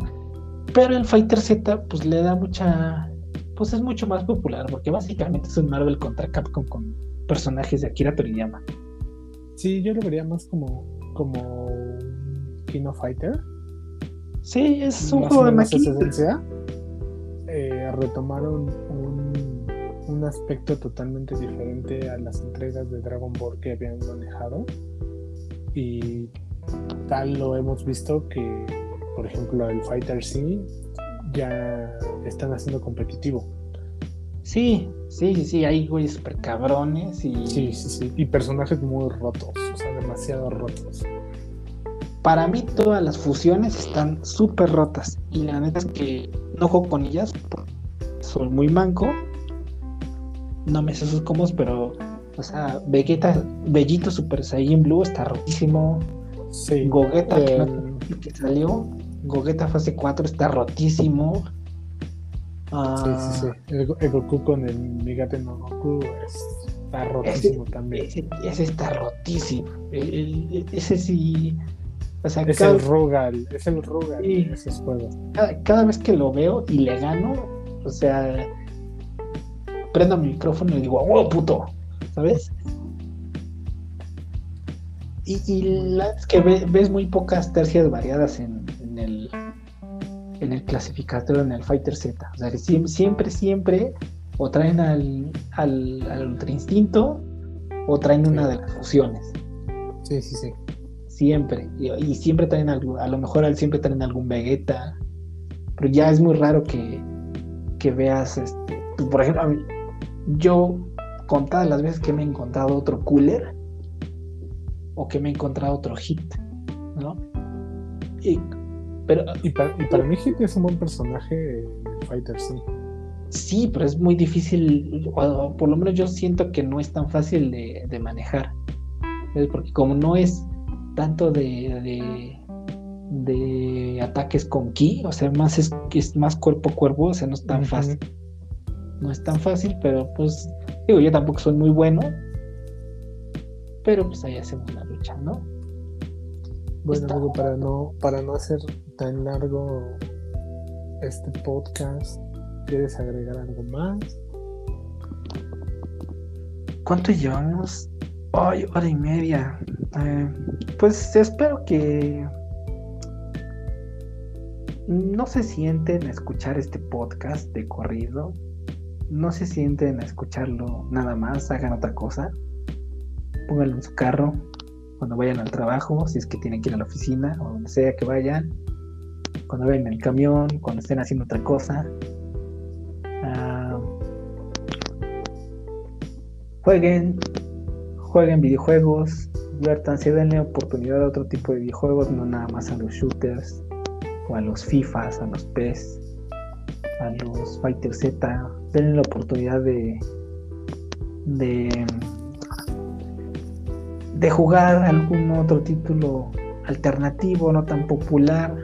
pero el Fighter Z pues le da mucha, pues es mucho más popular, porque básicamente es un Marvel contra Capcom con personajes de Akira Toriyama. Sí, yo lo vería más como, como Kino Fighter. Sí, es un más juego de maquinitas. Eh, retomaron un, un aspecto totalmente diferente a las entregas de Dragon Ball que habían manejado. Y tal lo hemos visto que, por ejemplo, el Fighter C ya están haciendo competitivo. Sí, sí, sí, sí, hay güeyes super cabrones y Sí, sí, sí. Y personajes muy rotos, o sea, demasiado rotos. para mí todas las fusiones están súper rotas y la neta es que no juego con ellas, soy muy manco, no me sé sus combos, pero, o sea, Vegeta, Bellito Super Saiyan Blue está rotísimo, Sí. Gogeta que, no- el- que salió, Gogeta fase 4 está rotísimo. Sí, Ah, sí, sí. El, Go- el Goku con el Migate no Goku es- está rotísimo también. Ese, ese está rotísimo. El- el- ese sí. O sea, Es cada, el Rugal, es el Rugal Sí. en esos juegos. cada- cada vez que lo veo y le gano, o sea, prendo mi micrófono y digo, ¡wow, puto! ¿Sabes? Y, y la es que ve- ves muy pocas tercias variadas en, en el en el clasificatorio, en el Fighter Z. O sea, que siempre, siempre, o traen al, al, al Ultra Instinto o traen una de las fusiones. Sí, sí, sí. Siempre. Y, y siempre traen algo, a lo mejor siempre traen algún Vegeta. Pero ya es muy raro que, que veas, este, por ejemplo, a mí- yo contadas las veces que me he encontrado otro cooler o que me he encontrado otro hit, ¿no? Y- pero Y para, y para mí Hit es un buen personaje Fighter, sí. sí, pero es muy difícil, o por lo menos yo siento que no es tan fácil de, de manejar. ¿Ves? Porque como no es tanto de, de, de ataques con ki, o sea, más es, es más cuerpo a cuerpo, o sea, no es tan fácil. No es tan fácil, pero pues, digo, yo tampoco soy muy bueno. Pero pues ahí hacemos la lucha, ¿no? Bueno, amigo, para no, para no hacer tan largo este podcast, ¿quieres agregar algo más? ¿Cuánto llevamos? Ay, hora y media. Eh, pues espero que no se sienten a escuchar este podcast de corrido. No se sienten a escucharlo nada más, hagan otra cosa. Pónganlo en su carro cuando vayan al trabajo, si es que tienen que ir a la oficina o donde sea que vayan. Cuando vayan en el camión, cuando estén haciendo otra cosa. Ah, jueguen, jueguen videojuegos, diviértanse, denle oportunidad a otro tipo de videojuegos, no nada más a los shooters, o a los FIFAs, a los PES, a los Fighter Z, denle la oportunidad de de jugar algún otro título alternativo, no tan popular.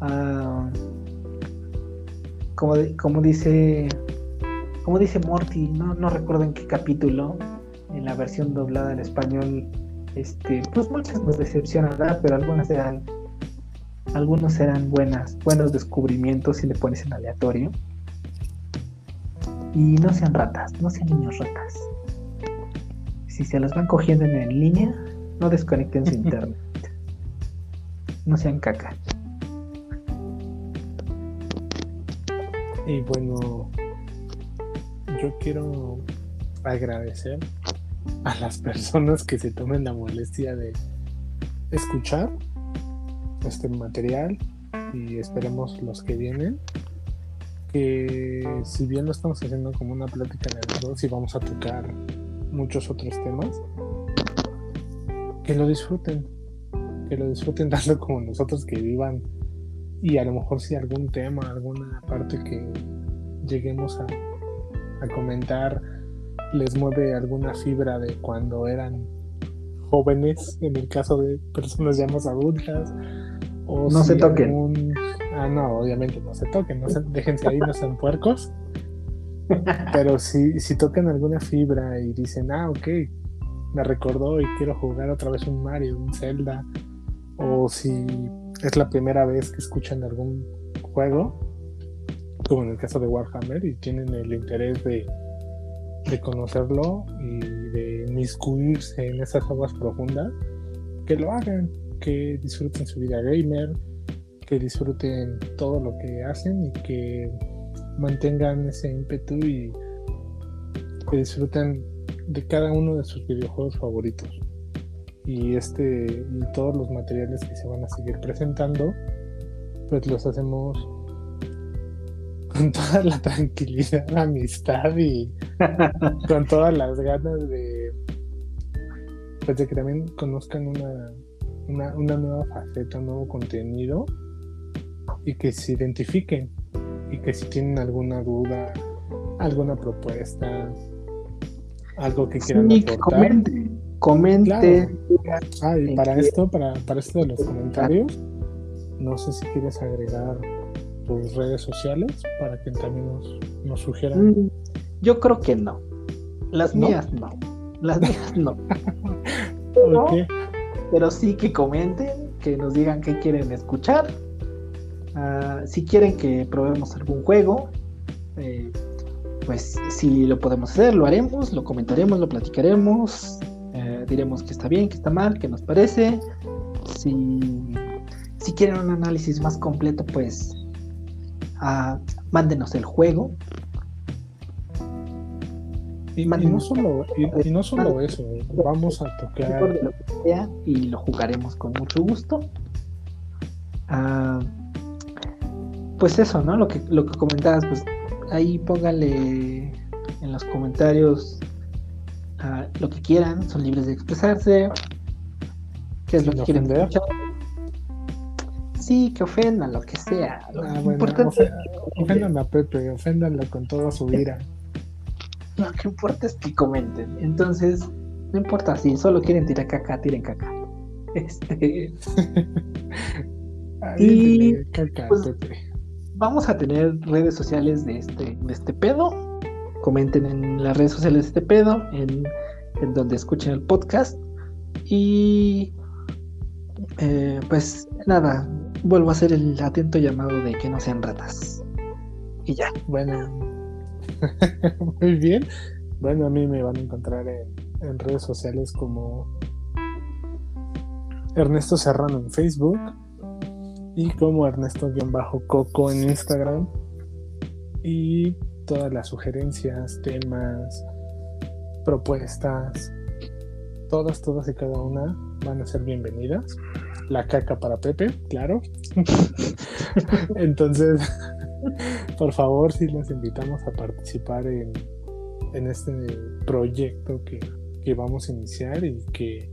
Ah, como, como dice como dice Morty, no, no recuerdo en qué capítulo, en la versión doblada en español, este, pues muchas nos decepcionan, pero algunas eran, algunos eran buenas, buenos descubrimientos si le pones en aleatorio. Y no sean ratas, no sean niños ratas. Si se los van cogiendo en línea, no desconecten su *laughs* internet. No sean caca. Y bueno, yo quiero agradecer a las personas que se tomen la molestia de escuchar este material y esperemos los que vienen que si bien lo estamos haciendo como una plática de dos y vamos a tocar muchos otros temas que lo disfruten que lo disfruten *laughs* tanto como nosotros que vivan y a lo mejor si algún tema alguna parte que lleguemos a, a comentar les mueve alguna fibra de cuando eran jóvenes, en el caso de personas ya más adultas. O no se toquen. Ah, no, obviamente no se toquen, no se... déjense ahí, no sean puercos. *laughs* Pero si, si tocan alguna fibra y dicen, ah, ok, me recordó y quiero jugar otra vez un Mario, un Zelda, o si es la primera vez que escuchan algún juego, como en el caso de Warhammer, y tienen el interés de de conocerlo y de inmiscuirse en esas aguas profundas, que lo hagan, que disfruten su vida gamer, que disfruten todo lo que hacen y que mantengan ese ímpetu y que disfruten de cada uno de sus videojuegos favoritos. Y este y todos los materiales que se van a seguir presentando, pues los hacemos con toda la tranquilidad, la amistad y *laughs* con todas las ganas de, pues de que también conozcan una, una, nueva faceta, un nuevo contenido y que se identifiquen y que si tienen alguna duda, alguna propuesta, algo que quieran aportar. Comente, comente. Ah, y para esto, para, para esto de los comentarios, no sé si quieres agregar tus redes sociales para que también nos, nos sugieran. Mm, yo creo que no. Las mías no. Las mías no. *laughs* pero, sí que comenten, que nos digan qué quieren escuchar. Ah, si quieren que probemos algún juego, eh, pues si lo podemos hacer, lo haremos, lo comentaremos, lo platicaremos, eh, diremos que está bien, que está mal, que nos parece. Si, si quieren un análisis más completo, pues mándenos el juego. Y, no solo, y, no solo eso, vamos a tocar. y lo jugaremos con mucho gusto. Ah, pues eso, ¿no? Lo que, lo que comentabas, pues ahí póngale en los comentarios ah, lo que quieran, son libres de expresarse. ¿Qué es lo que quieren ver? Sí, que ofendan, lo que sea. Ah, ofendan a Pepe, oféndanlo con toda su ira. Lo que importa es que comenten. Entonces, no importa si solo quieren tirar caca, tiren caca. *laughs* Este. y pues, vamos a tener redes sociales de este, de este pedo. Comenten en las redes sociales de este pedo, en, en donde escuchen el podcast. Y eh, pues nada, vuelvo a hacer el atento llamado de que no sean ratas. Y ya. Bueno, *laughs* muy bien. Bueno, a mí me van a encontrar en, redes sociales como Ernesto Serrano en Facebook y como Ernesto-Coco en Instagram. Y todas las sugerencias, temas, propuestas, todas, todas y cada una van a ser bienvenidas la caca para Pepe, claro. *laughs* Entonces, por favor, si los invitamos a participar en, en este proyecto que, que vamos a iniciar y que...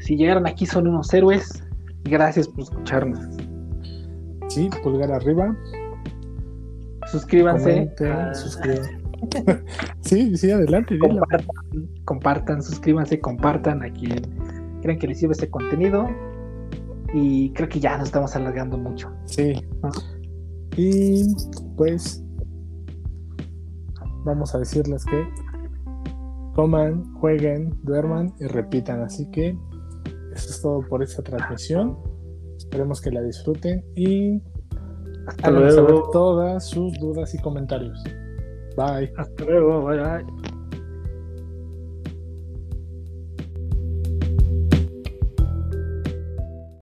Si llegaron aquí son unos héroes, gracias por escucharnos. Sí, pulgar arriba. Suscríbanse. *laughs* sí, sí, adelante. Compartan, compartan, suscríbanse, compartan a quien crean que les sirve este contenido. Y creo que ya nos estamos alargando mucho. Sí. Y pues vamos a decirles que coman, jueguen, duerman y repitan. Así que eso es todo por esta transmisión. Esperemos que la disfruten y Hasta saber luego. todas sus dudas y comentarios. Bye. Hasta luego. Bye, bye.